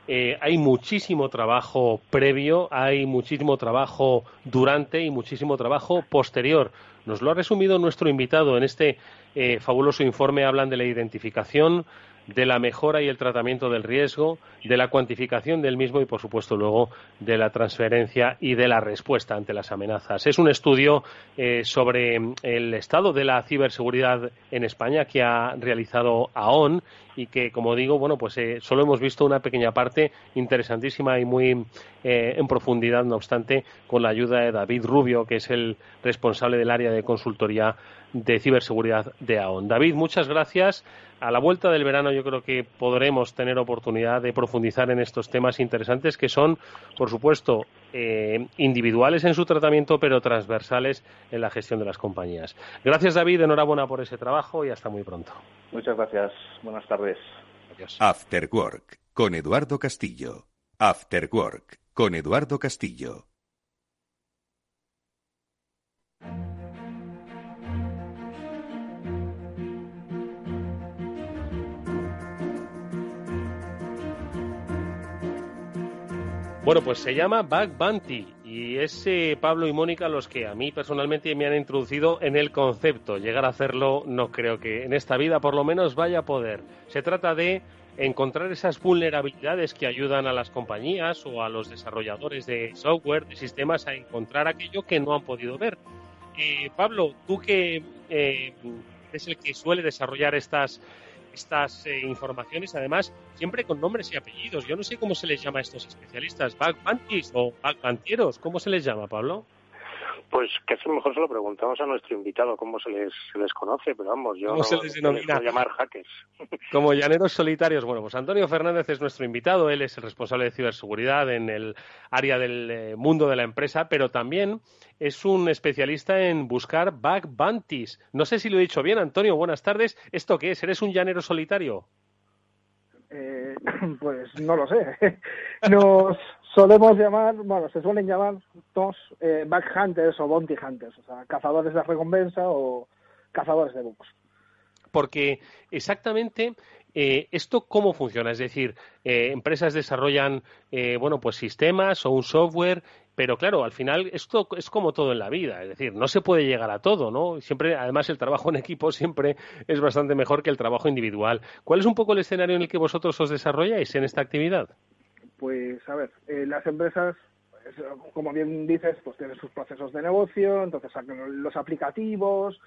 S5: eh, hay muchísimo trabajo previo, hay muchísimo trabajo durante y muchísimo trabajo posterior. Nos lo ha resumido nuestro invitado en este eh, fabuloso informe. Hablan de la identificación, de la mejora y el tratamiento del riesgo, de la cuantificación del mismo y, por supuesto, luego de la transferencia y de la respuesta ante las amenazas. Es un estudio eh, sobre el estado de la ciberseguridad en España que ha realizado AON y que, como digo, bueno, pues eh, solo hemos visto una pequeña parte interesantísima y muy eh, en profundidad, no obstante, con la ayuda de David Rubio, que es el responsable del área de consultoría de ciberseguridad de AON. David, muchas gracias. A la vuelta del verano yo creo que podremos tener oportunidad de profundizar en estos temas interesantes que son, por supuesto, eh, individuales en su tratamiento, pero transversales en la gestión de las compañías. Gracias, David. Enhorabuena por ese trabajo y hasta muy pronto.
S9: Muchas gracias. Buenas tardes.
S3: Adiós. After Work con Eduardo Castillo. After Work con Eduardo Castillo.
S5: Bueno, pues se llama Bug Bounty y es Pablo y Mónica los que a mí personalmente me han introducido en el concepto. Llegar a hacerlo no creo que en esta vida por lo menos vaya a poder. Se trata de encontrar esas vulnerabilidades que ayudan a las compañías o a los desarrolladores de software, de sistemas, a encontrar aquello que no han podido ver. Eh, Pablo, tú que eh, es el que suele desarrollar estas estas eh, informaciones, además, siempre con nombres y apellidos. Yo no sé cómo se les llama a estos especialistas, bug o bug ¿cómo se les llama, Pablo?
S8: Pues casi mejor se lo preguntamos a nuestro invitado cómo se les, se les conoce, pero vamos, yo
S5: ¿Cómo se les denomina?
S8: llamar hackers. <laughs>
S5: Como llaneros solitarios. Bueno, pues Antonio Fernández es nuestro invitado, él es el responsable de ciberseguridad en el área del eh, mundo de la empresa, pero también es un especialista en buscar bug bounties. No sé si lo he dicho bien, Antonio, buenas tardes. ¿Esto qué es? ¿Eres un llanero solitario?
S10: Eh, <laughs> pues no lo sé. <laughs> Nos solemos llamar, bueno, se suelen llamar dos eh, back hunters o bounty hunters, o sea, cazadores de recompensa o cazadores de bugs.
S5: Porque exactamente eh, ¿Esto cómo funciona? Es decir, eh, empresas desarrollan, eh, bueno, pues sistemas o un software, pero claro, al final esto es como todo en la vida, es decir, no se puede llegar a todo, ¿no? Siempre, además, el trabajo en equipo siempre es bastante mejor que el trabajo individual. ¿Cuál es un poco el escenario en el que vosotros os desarrolláis en esta actividad?
S10: Pues, a ver, las empresas como bien dices, pues tienen sus procesos de negocio, entonces sacan los aplicativos,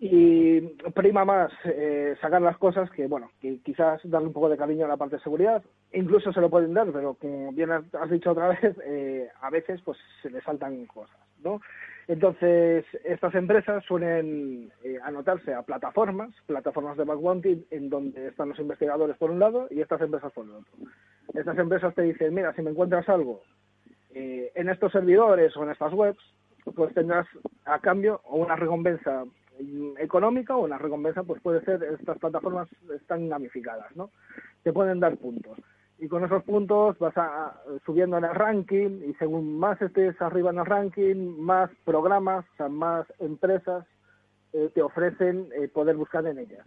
S10: y prima más eh, sacar las cosas que, bueno, que quizás darle un poco de cariño a la parte de seguridad. Incluso se lo pueden dar, pero como bien has dicho otra <laughs> vez, eh, a veces pues se le saltan cosas, ¿no? Entonces, estas empresas suelen eh, anotarse a plataformas, plataformas de backbounty, en donde están los investigadores por un lado y estas empresas por el otro. Estas empresas te dicen, mira, si me encuentras algo en estos servidores o en estas webs, pues tendrás a cambio una recompensa económica o la recompensa pues puede ser estas plataformas están gamificadas no te pueden dar puntos. Y con esos puntos vas a, subiendo en el ranking y según más estés arriba en el ranking más programas o sea, más empresas eh, te ofrecen eh, poder buscar en ellas.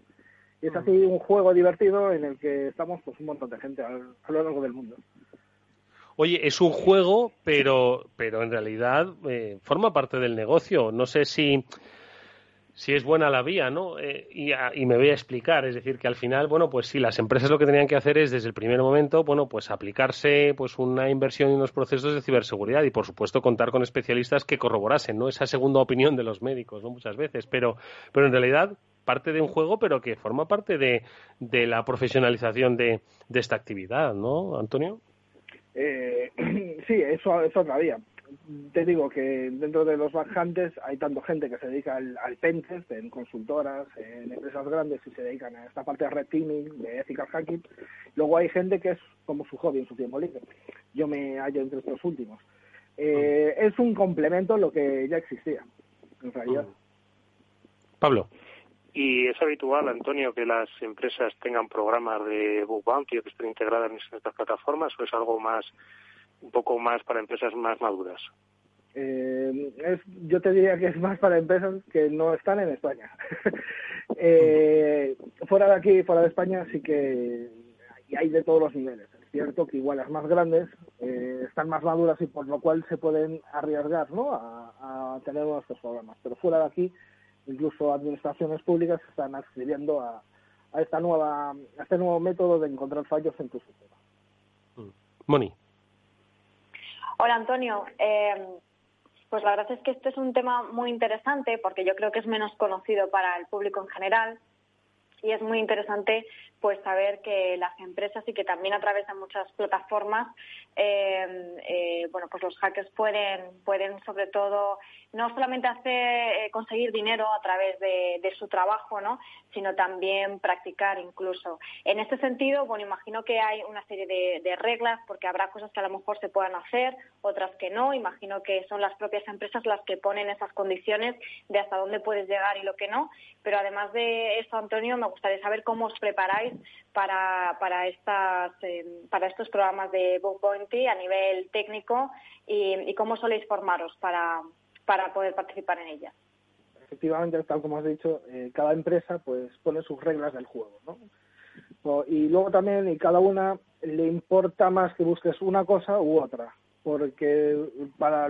S10: Y es así un juego divertido en el que estamos pues un montón de gente a, lo largo del mundo.
S5: Oye, es un juego, pero, pero en realidad eh, forma parte del negocio. No sé si si es buena la vía, ¿no? Eh, y, me voy a explicar, es decir, que al final, bueno, pues sí, las empresas lo que tenían que hacer es desde el primer momento, bueno, pues aplicarse pues una inversión en unos procesos de ciberseguridad y por supuesto contar con especialistas que corroborasen, ¿no? Esa segunda opinión de los médicos, ¿no? Muchas veces, pero, pero en realidad parte de un juego, pero que forma parte de, de la profesionalización de, de esta actividad, ¿no, Antonio?
S10: Eh, <clears throat> sí, eso es otra vía te digo que dentro de los backhunters hay tanto gente que se dedica al, al pentest en consultoras, en empresas grandes y se dedican a esta parte de red teaming, de ethical hacking. Luego hay gente que es como su hobby en su tiempo libre. Yo me hallo entre estos últimos. Eh, es un complemento a lo que ya existía, en realidad.
S5: Pablo.
S8: ¿Y es habitual, Antonio, que las empresas tengan programas de bug bounty o que estén integradas en estas plataformas o es algo más un poco más para empresas más maduras?
S10: Eh, es, yo te diría que es más para empresas que no están en España. <laughs> eh, fuera de aquí, fuera de España, sí que hay de todos los niveles. Es cierto que igual las más grandes eh, están más maduras y por lo cual se pueden arriesgar ¿no? a, a tener uno de estos programas. Pero fuera de aquí, incluso administraciones públicas están accediendo a, a esta nueva a este nuevo método de encontrar fallos en tu sistema.
S5: Mm. Moni.
S6: Hola Antonio. Eh, pues la verdad es que este es un tema muy interesante porque yo creo que es menos conocido para el público en general y es muy interesante pues saber que las empresas y que también a través de muchas plataformas eh, eh, bueno pues los hackers pueden pueden sobre todo no solamente hacer eh, conseguir dinero a través de, su trabajo, ¿no? sino también practicar incluso. En este sentido, bueno, imagino que hay una serie de, reglas porque habrá cosas que a lo mejor se puedan hacer, otras que no. Imagino que son las propias empresas las que ponen esas condiciones de hasta dónde puedes llegar y lo que no. Pero además de eso, Antonio, me gustaría saber cómo os preparáis para, para, estas, eh, para estos programas de Book Bounty a nivel técnico y, y cómo soléis formaros para, para poder participar en ella.
S10: Efectivamente, tal como has dicho, eh, cada empresa pues pone sus reglas del juego, ¿no? Y luego también, y cada una le importa más que busques una cosa u otra, porque para,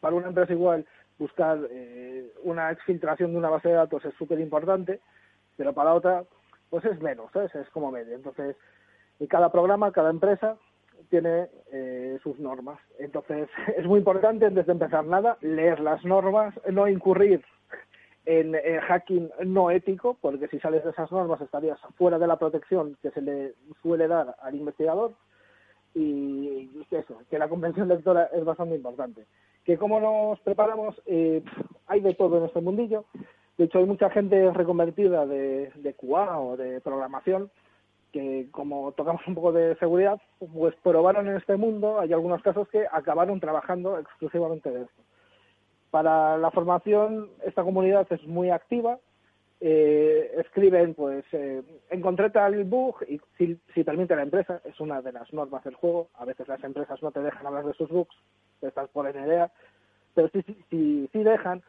S10: para una empresa igual buscar eh, una exfiltración de una base de datos es súper importante, pero para otra pues es menos, es como medio. Entonces, y cada programa, cada empresa tiene eh, sus normas. Entonces, <laughs> es muy importante, antes de empezar nada, leer las normas, no incurrir en, hacking no ético, porque si sales de esas normas estarías fuera de la protección que se le suele dar al investigador. Y eso, que la comprensión lectora es bastante importante. Que cómo nos preparamos, eh, hay de todo en este mundillo. De hecho, hay mucha gente reconvertida de, de QA o de programación que como tocamos un poco de seguridad, pues probaron en este mundo, hay algunos casos que acabaron trabajando exclusivamente de esto. Para la formación, esta comunidad es muy activa, eh, escriben, pues, eh, encontré tal bug y si, si, permite la empresa, es una de las normas del juego, a veces las empresas no te dejan hablar de sus bugs, estás por en idea, pero si, si, si dejan,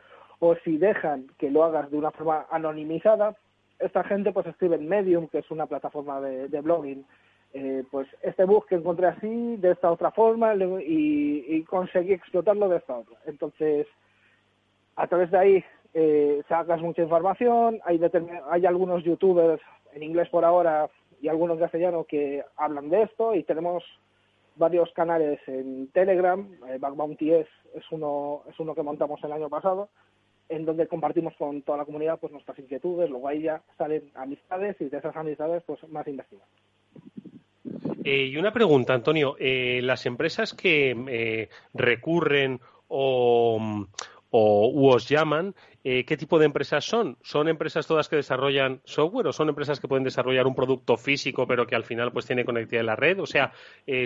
S10: o si dejan que lo hagas de una forma anonimizada, esta gente pues escribe en Medium, que es una plataforma de, blogging, eh, pues este bug que encontré así, de esta otra forma, y, conseguí explotarlo de esta otra. Entonces, a través de ahí eh, sacas mucha información, hay, hay algunos youtubers en inglés por ahora y algunos castellano que hablan de esto. Y tenemos varios canales en Telegram, eh, Backbounty es uno es uno que montamos el año pasado en donde compartimos con toda la comunidad pues nuestras inquietudes, luego ahí ya salen amistades y de esas amistades pues más investigación.
S5: Eh, y una pregunta, Antonio, eh, las empresas que eh, recurren o, o os llaman, ¿qué tipo de empresas son? ¿Son empresas todas que desarrollan software o son empresas que pueden desarrollar un producto físico pero que al final pues tiene conectividad en la red? O sea,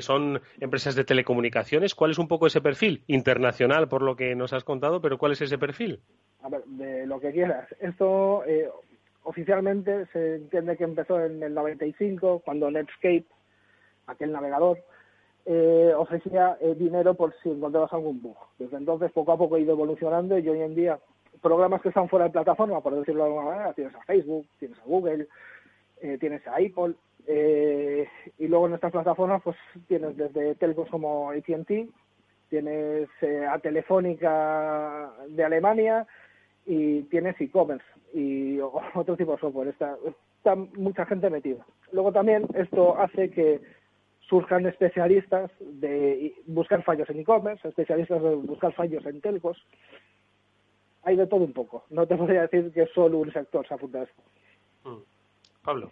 S5: ¿son empresas de telecomunicaciones? ¿Cuál es un poco ese perfil? Internacional, por lo que nos has contado, pero ¿cuál es ese perfil?
S10: De lo que quieras. Esto eh, oficialmente se entiende que empezó en el 95, cuando Netscape, aquel navegador, eh, ofrecía eh, dinero por si encontrabas algún bug. Desde entonces, poco a poco ha ido evolucionando y hoy en día, programas que están fuera de plataforma, por decirlo de alguna manera, tienes a Facebook, tienes a Google, tienes a Apple, y luego en estas plataformas, pues tienes desde telcos como AT&T, tienes a Telefónica de Alemania, y tienes e-commerce y <laughs> otro tipo de software. Está, está mucha gente metida. Luego también esto hace que surjan especialistas de buscar fallos en e-commerce, especialistas de buscar fallos en telcos. Hay de todo un poco. No te <laughs> podría decir que solo un sector se apunta a esto.
S5: Mm. Pablo.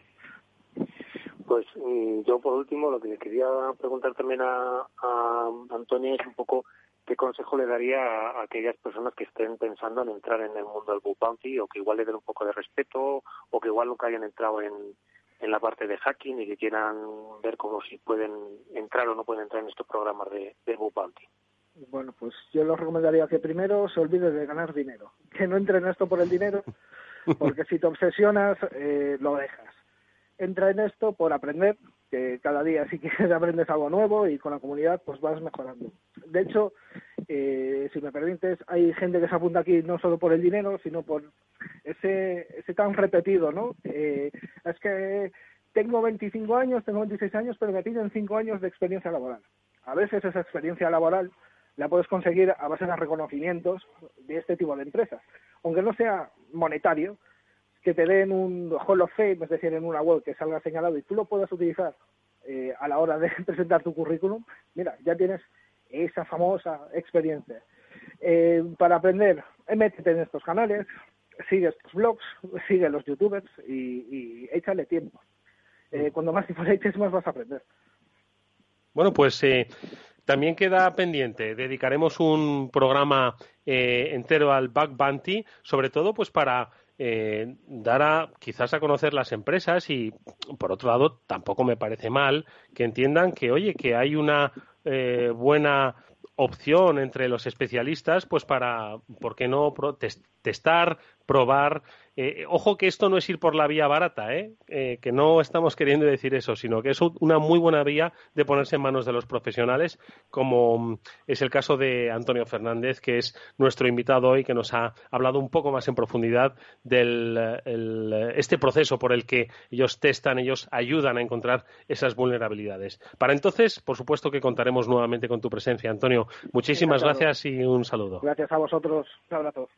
S8: Pues mm, yo por último lo que le quería preguntar también a, a Antonio es un poco ¿qué consejo le daría a, aquellas personas que estén pensando en entrar en el mundo del book bounty o que igual le den un poco de respeto o que igual nunca hayan entrado en, en la parte de hacking y que quieran ver cómo si pueden entrar o no pueden entrar en estos programas de, de book bounty?
S10: Bueno, pues yo les recomendaría que primero se olviden de ganar dinero, que no entren en esto por el dinero, <laughs> porque si te obsesionas, eh, lo dejas. Entra en esto por aprender, que cada día si quieres <laughs> aprendes algo nuevo y con la comunidad pues vas mejorando. De hecho, eh, si me permites, hay gente que se apunta aquí no solo por el dinero, sino por ese, ese tan repetido, ¿no? Eh, es que tengo 25 años, tengo 26 años, pero me piden 5 años de experiencia laboral. A veces esa experiencia laboral la puedes conseguir a base de reconocimientos de este tipo de empresas. Aunque no sea monetario, que te den un Hall of Fame, es decir, en una web que salga señalado y tú lo puedas utilizar eh, a la hora de <laughs> presentar tu currículum, mira, ya tienes esa famosa experiencia. Eh, para aprender, métete en estos canales, sigue estos blogs, sigue los youtubers y, y échale tiempo. Eh, cuando más tiempo le eches, más vas a aprender.
S5: Bueno, pues eh, también queda pendiente. Dedicaremos un programa eh, entero al Bug Bounty, sobre todo pues para eh, dar a quizás a conocer las empresas y por otro lado tampoco me parece mal que entiendan que oye que hay una eh, buena opción entre los especialistas pues para por qué no testar probar eh, ojo que esto no es ir por la vía barata, ¿eh? ¿eh? que no estamos queriendo decir eso, sino que es una muy buena vía de ponerse en manos de los profesionales, como mm, es el caso de Antonio Fernández, que es nuestro invitado hoy, que nos ha hablado un poco más en profundidad de este proceso por el que ellos testan, ellos ayudan a encontrar esas vulnerabilidades. Para entonces, por supuesto que contaremos nuevamente con tu presencia, Antonio. Muchísimas gracias y un saludo.
S10: Gracias a vosotros. Un abrazo.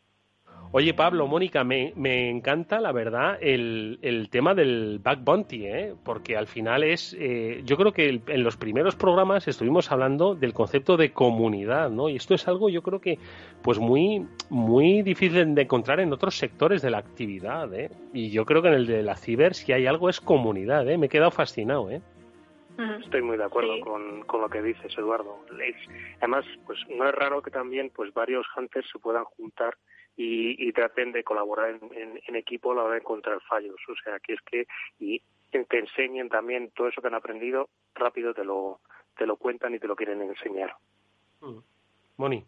S5: Oye, Pablo, Mónica, me, me encanta, la verdad, el, el, tema del back bounty, ¿eh? porque al final es, eh, yo creo que en los primeros programas estuvimos hablando del concepto de comunidad, ¿no? Y esto es algo, yo creo que, pues muy, muy difícil de encontrar en otros sectores de la actividad, ¿eh? Y yo creo que en el de la ciber, si hay algo, es comunidad, ¿eh? Me he quedado fascinado, ¿eh?
S8: Estoy muy de acuerdo con, con, lo que dices, Eduardo. Además, pues no es raro que también pues varios hunters se puedan juntar y, traten de colaborar en, equipo a la hora de encontrar fallos. O sea, que es que y te enseñen también todo eso que han aprendido, rápido te lo, te lo cuentan y te lo quieren enseñar.
S5: Mm. Moni.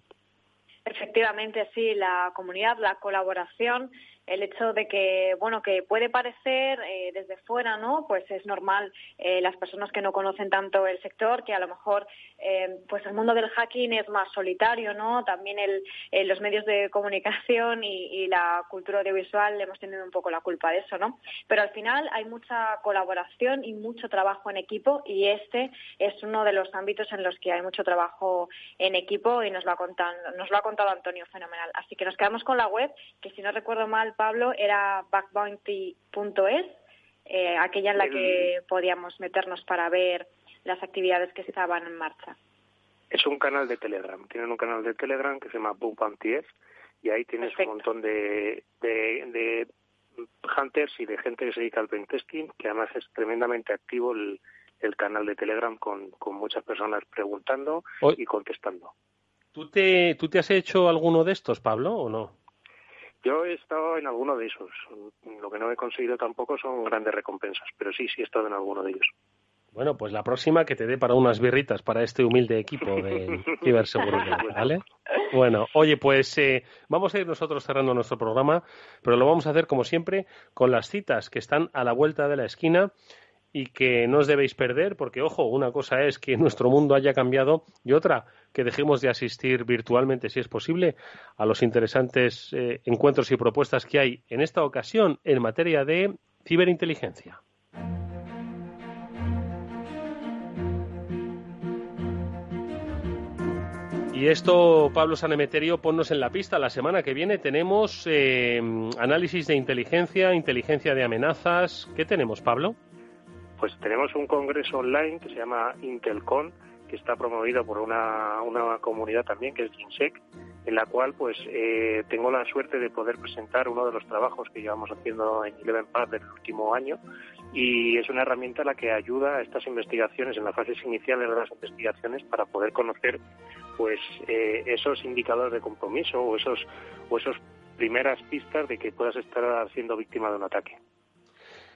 S6: Efectivamente, sí, la comunidad, la colaboración el hecho de que, bueno, que puede parecer eh, desde fuera, ¿no? Pues es normal eh, las personas que no conocen tanto el sector, que a lo mejor, eh, pues el mundo del hacking es más solitario, ¿no? También el, los medios de comunicación y, la cultura audiovisual hemos tenido un poco la culpa de eso, ¿no? Pero al final hay mucha colaboración y mucho trabajo en equipo y este es uno de los ámbitos en los que hay mucho trabajo en equipo y nos lo ha contado, nos lo ha contado Antonio fenomenal. Así que nos quedamos con la web, que si no recuerdo mal, Pablo, era backbounty.es, eh, aquella en la que podíamos meternos para ver las actividades que estaban en marcha.
S8: Es un canal de Telegram. Tienen un canal de Telegram que se llama Bounty y ahí tienes un montón de, de, hunters y de gente que se dedica al pentesting, que además es tremendamente activo el, canal de Telegram con, con muchas personas preguntando y contestando.
S5: ¿Tú te, ¿Tú te has hecho alguno de estos, Pablo, o no?
S8: Yo he estado en alguno de esos. Lo que no he conseguido tampoco son grandes recompensas, pero sí, sí he estado en alguno de ellos.
S5: Bueno, pues la próxima que te dé para unas birritas para este humilde equipo de <laughs> ciberseguridad, ¿vale? Bueno, oye, pues eh, vamos a ir nosotros cerrando nuestro programa, pero lo vamos a hacer como siempre con las citas que están a la vuelta de la esquina y que no os debéis perder, porque, ojo, una cosa es que nuestro mundo haya cambiado y otra, que dejemos de asistir virtualmente, si es posible, a los interesantes eh, encuentros y propuestas que hay en esta ocasión en materia de ciberinteligencia. Y esto, Pablo Sanemeterio, ponnos en la pista. La semana que viene tenemos eh, análisis de inteligencia, inteligencia de amenazas. ¿Qué tenemos, Pablo?
S8: Pues tenemos un congreso online que se llama Intelcon, que está promovido por una, una comunidad también, que es GINSEC, en la cual pues eh, tengo la suerte de poder presentar uno de los trabajos que llevamos haciendo en Eleven Path del último año y es una herramienta la que ayuda a estas investigaciones en las fases iniciales de las investigaciones para poder conocer pues eh, esos indicadores de compromiso o esos o esos primeras pistas de que puedas estar siendo víctima de un ataque.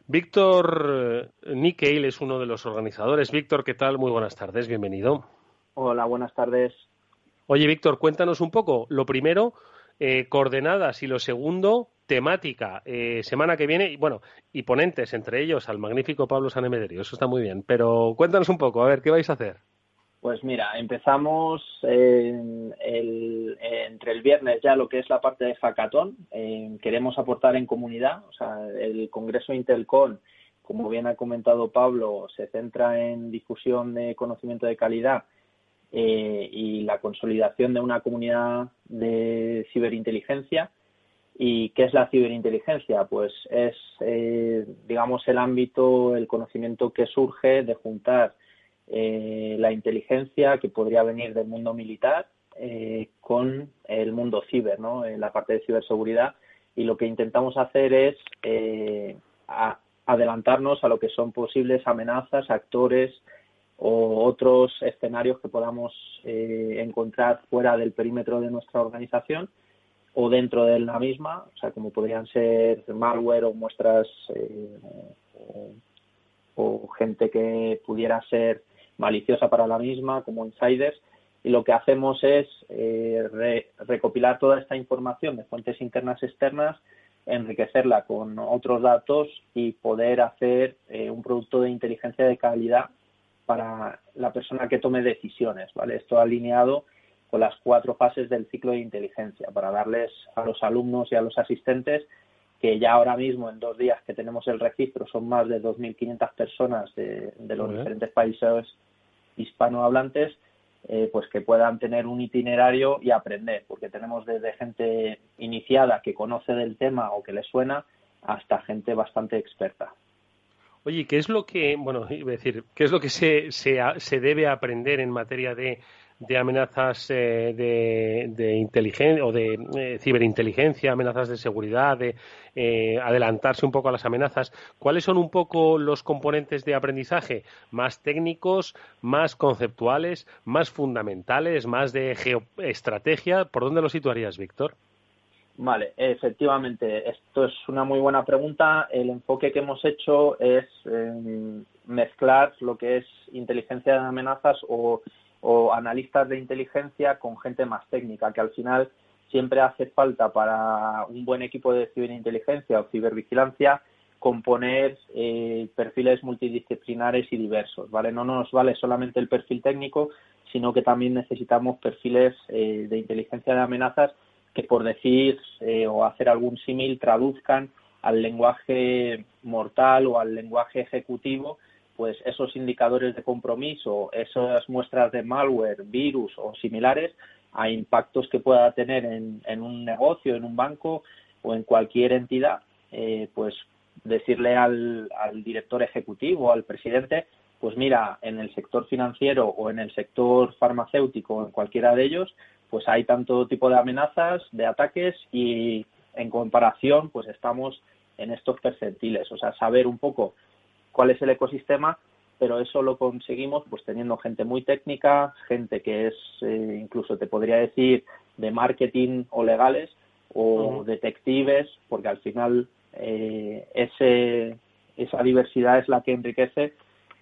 S5: Víctor eh, Nickel es uno de los organizadores. Víctor, ¿qué tal? Muy buenas tardes, bienvenido.
S11: Hola, buenas tardes.
S5: Oye, Víctor, cuéntanos un poco. Lo primero, eh, coordenadas y lo segundo, temática. Eh, semana que viene, y bueno, y ponentes, entre ellos al magnífico Pablo Sanemeterio. Eso está muy bien. Pero cuéntanos un poco, a ver, ¿qué vais a hacer?
S11: Pues mira, empezamos entre el viernes ya lo que es la parte de Facatón. queremos aportar en comunidad, o sea, el Congreso Intelcon, como bien ha comentado Pablo, se centra en difusión de conocimiento de calidad eh, y la consolidación de una comunidad de ciberinteligencia. ¿Y qué es la ciberinteligencia? Pues es, eh, digamos, el ámbito, el conocimiento que surge de juntar eh, la inteligencia que podría venir del mundo militar con el mundo ciber, ¿no? En la parte de ciberseguridad. Y lo que intentamos hacer es adelantarnos a lo que son posibles amenazas, actores, o otros escenarios que podamos eh, encontrar fuera del perímetro de nuestra organización o dentro de la misma, o sea, como podrían ser malware o muestras eh, o, gente que pudiera ser maliciosa para la misma, como insiders. Y lo que hacemos es eh, recopilar toda esta información de fuentes internas externas, enriquecerla con otros datos y poder hacer un producto de inteligencia de calidad para la persona que tome decisiones, ¿vale? Esto alineado con las cuatro fases del ciclo de inteligencia para darles a los alumnos y a los asistentes que ya ahora mismo en dos días que tenemos el registro son más de 2.500 personas de, los diferentes países hispanohablantes, eh, pues que puedan tener un itinerario y aprender, porque tenemos desde gente iniciada que conoce del tema o que le suena hasta gente bastante experta.
S5: Oye, ¿qué es lo que, bueno, iba a decir, qué es lo que se, se, se debe aprender en materia de, de amenazas eh, de, de inteligencia o de eh, ciberinteligencia, amenazas de seguridad, de eh, adelantarse un poco a las amenazas. ¿Cuáles son un poco los componentes de aprendizaje? ¿Más técnicos, más conceptuales, más fundamentales, más de geoestrategia? ¿Por dónde lo situarías, Víctor?
S11: Vale, efectivamente, esto es una muy buena pregunta. El enfoque que hemos hecho es em, mezclar lo que es inteligencia de amenazas o, analistas de inteligencia con gente más técnica, que al final siempre hace falta para un buen equipo de ciberinteligencia o cibervigilancia componer eh, perfiles multidisciplinares y diversos, ¿vale? No nos vale solamente el perfil técnico, sino que también necesitamos perfiles eh, de inteligencia de amenazas que por decir eh, o hacer algún símil traduzcan al lenguaje mortal o al lenguaje ejecutivo pues esos indicadores de compromiso, esas muestras de malware, virus o similares a impactos que pueda tener en, un negocio, en un banco o en cualquier entidad, eh, pues decirle al, al director ejecutivo, al presidente, pues mira, en el sector financiero o en el sector farmacéutico, en cualquiera de ellos, pues hay tanto tipo de amenazas, de ataques y en comparación pues estamos en estos percentiles, o sea, saber un poco cuál es el ecosistema, pero eso lo conseguimos pues teniendo gente muy técnica, gente que es eh, incluso te podría decir de marketing o legales o detectives, porque al final eh, ese, esa diversidad es la que enriquece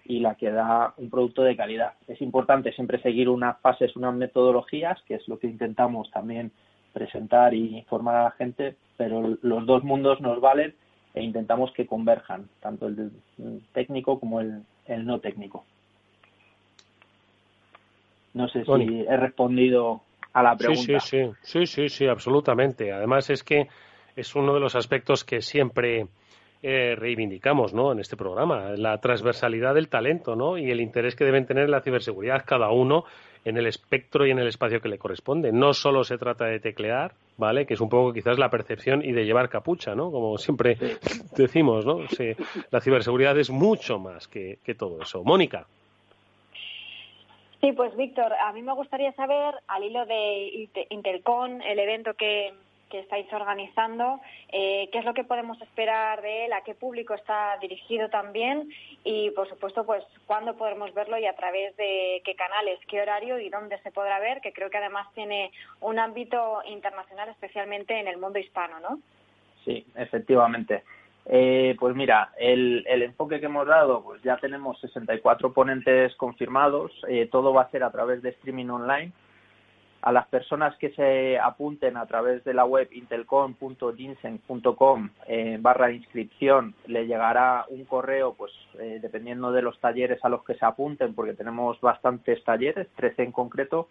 S11: y la que da un producto de calidad. Es importante siempre seguir unas fases, unas metodologías, que es lo que intentamos también presentar y informar a la gente, pero los dos mundos nos valen e intentamos que converjan, tanto el técnico como el, no técnico. No sé si he respondido a la pregunta.
S5: Sí, sí, sí, sí, sí, sí, absolutamente. Además es que es uno de los aspectos que siempre eh, reivindicamos ¿no? en este programa, la transversalidad del talento ¿no? y el interés que deben tener en la ciberseguridad cada uno en el espectro y en el espacio que le corresponde. No solo se trata de teclear, ¿vale? Que es un poco quizás la percepción y de llevar capucha, ¿no? Como siempre <laughs> decimos, ¿no? la ciberseguridad es mucho más que, que todo eso. Mónica.
S6: Sí, pues Víctor, a mí me gustaría saber, al hilo de Intercon, el evento que, que estáis organizando, eh, qué es lo que podemos esperar de él, a qué público está dirigido también y, por supuesto, pues cuándo podremos verlo y a través de qué canales, qué horario y dónde se podrá ver, que creo que además tiene un ámbito internacional, especialmente en el mundo hispano, ¿no?
S11: Sí, efectivamente. Eh, pues mira, el, enfoque que hemos dado, pues ya tenemos 64 ponentes confirmados, eh, todo va a ser a través de streaming online a las personas que se apunten a través de la web intelcom.ginseng.com eh, barra inscripción le llegará un correo, pues eh, dependiendo de los talleres a los que se apunten, porque tenemos bastantes talleres, 13 en concreto,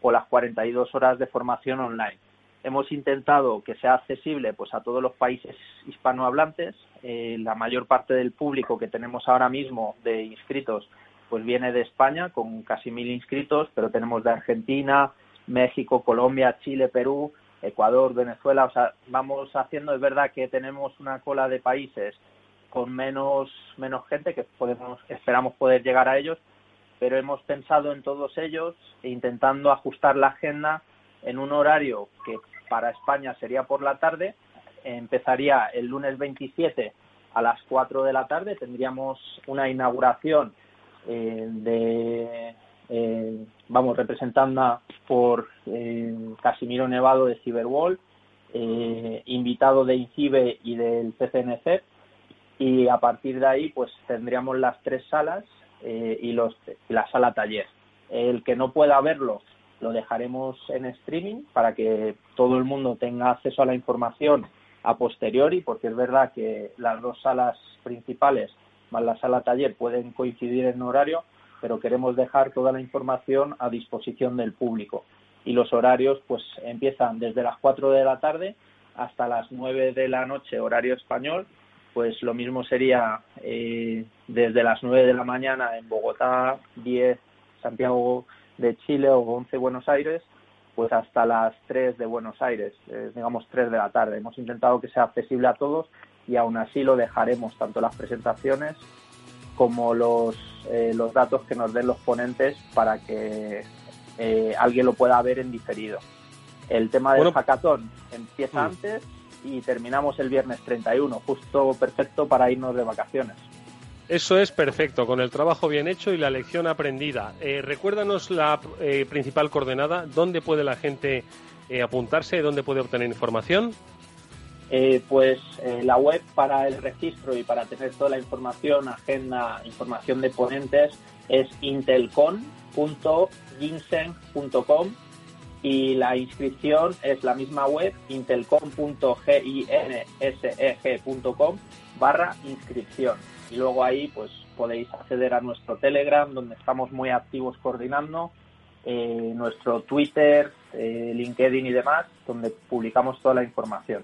S11: o las 42 horas de formación online. Hemos intentado que sea accesible pues a todos los países hispanohablantes. Eh, la mayor parte del público que tenemos ahora mismo de inscritos pues viene de España con casi mil inscritos, pero tenemos de Argentina, México, Colombia, Chile, Perú, Ecuador, Venezuela. O sea, vamos haciendo, es verdad que tenemos una cola de países con menos, menos gente que podemos, esperamos poder llegar a ellos, pero hemos pensado en todos ellos e intentando ajustar la agenda en un horario que para España sería por la tarde. Empezaría el lunes 27 a las 4 de la tarde. Tendríamos una inauguración eh, de, eh, vamos, representada por eh, Casimiro Nevado de Cyberwall, invitado de INCIBE y del CCNC, y a partir de ahí pues tendríamos las tres salas y los, la sala taller. El que no pueda verlo lo dejaremos en streaming para que todo el mundo tenga acceso a la información a posteriori, porque es verdad que las dos salas principales más la sala taller pueden coincidir en horario, pero queremos dejar toda la información a disposición del público. Y los horarios pues empiezan desde las 4 de la tarde hasta las 9 de la noche, horario español. Pues lo mismo sería eh, desde las 9 de la mañana en Bogotá, 10 Santiago de Chile o 11 Buenos Aires, pues hasta las 3 de Buenos Aires, eh, digamos 3 de la tarde. Hemos intentado que sea accesible a todos y aún así lo dejaremos tanto las presentaciones como los, eh, los datos que nos den los ponentes para que eh, alguien lo pueda ver en diferido. El tema del hackathon empieza mm. antes y terminamos el viernes 31, justo perfecto para irnos de vacaciones.
S5: Eso es perfecto, con el trabajo bien hecho y la lección aprendida. Eh, recuérdanos la principal coordenada, dónde puede la gente apuntarse, dónde puede obtener información.
S11: Eh, pues eh, la web para el registro y para tener toda la información, agenda, información de ponentes es intelcon.ginseng.com y la inscripción es la misma web intelcon.ginseg.com barra inscripción y luego ahí pues podéis acceder a nuestro Telegram donde estamos muy activos coordinando eh, nuestro Twitter, LinkedIn y demás donde publicamos toda la información.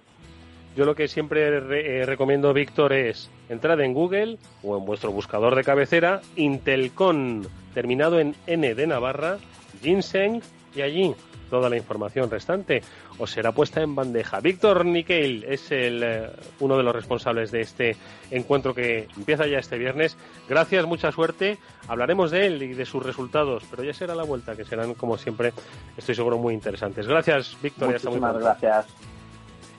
S5: Yo lo que siempre eh, recomiendo, Víctor, es entrar en Google o en vuestro buscador de cabecera, Intelcon, terminado en N de Navarra, Ginseng, y allí toda la información restante os será puesta en bandeja. Víctor Niquel es el, eh, uno de los responsables de este encuentro que empieza ya este viernes. Gracias, mucha suerte. Hablaremos de él y de sus resultados, pero ya será la vuelta, que serán, como siempre, estoy seguro, muy interesantes. Gracias, Víctor.
S11: Muchísimas gracias.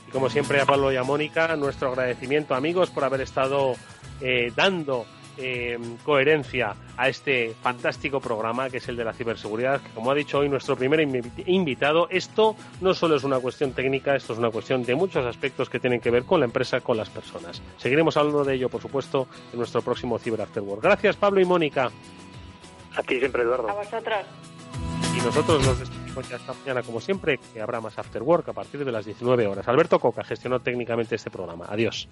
S5: Y como siempre a Pablo y a Mónica, nuestro agradecimiento amigos por haber estado eh, dando eh, coherencia a este fantástico programa que es el de la ciberseguridad, que como ha dicho hoy nuestro primer invitado, esto no solo es una cuestión técnica, esto es una cuestión de muchos aspectos que tienen que ver con la empresa, con las personas. Seguiremos hablando de ello, por supuesto, en nuestro próximo Cyber After Work. Gracias, Pablo y Mónica.
S7: A ti siempre, Eduardo.
S6: A vosotros.
S5: Y nosotros nos despedimos ya esta mañana, como siempre, que habrá más After Work a partir de las 19 horas. Alberto Coca gestionó técnicamente este programa. Adiós.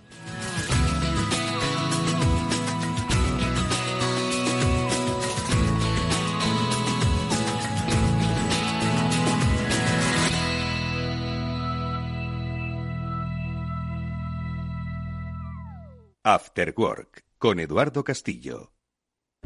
S3: After Work con Eduardo Castillo.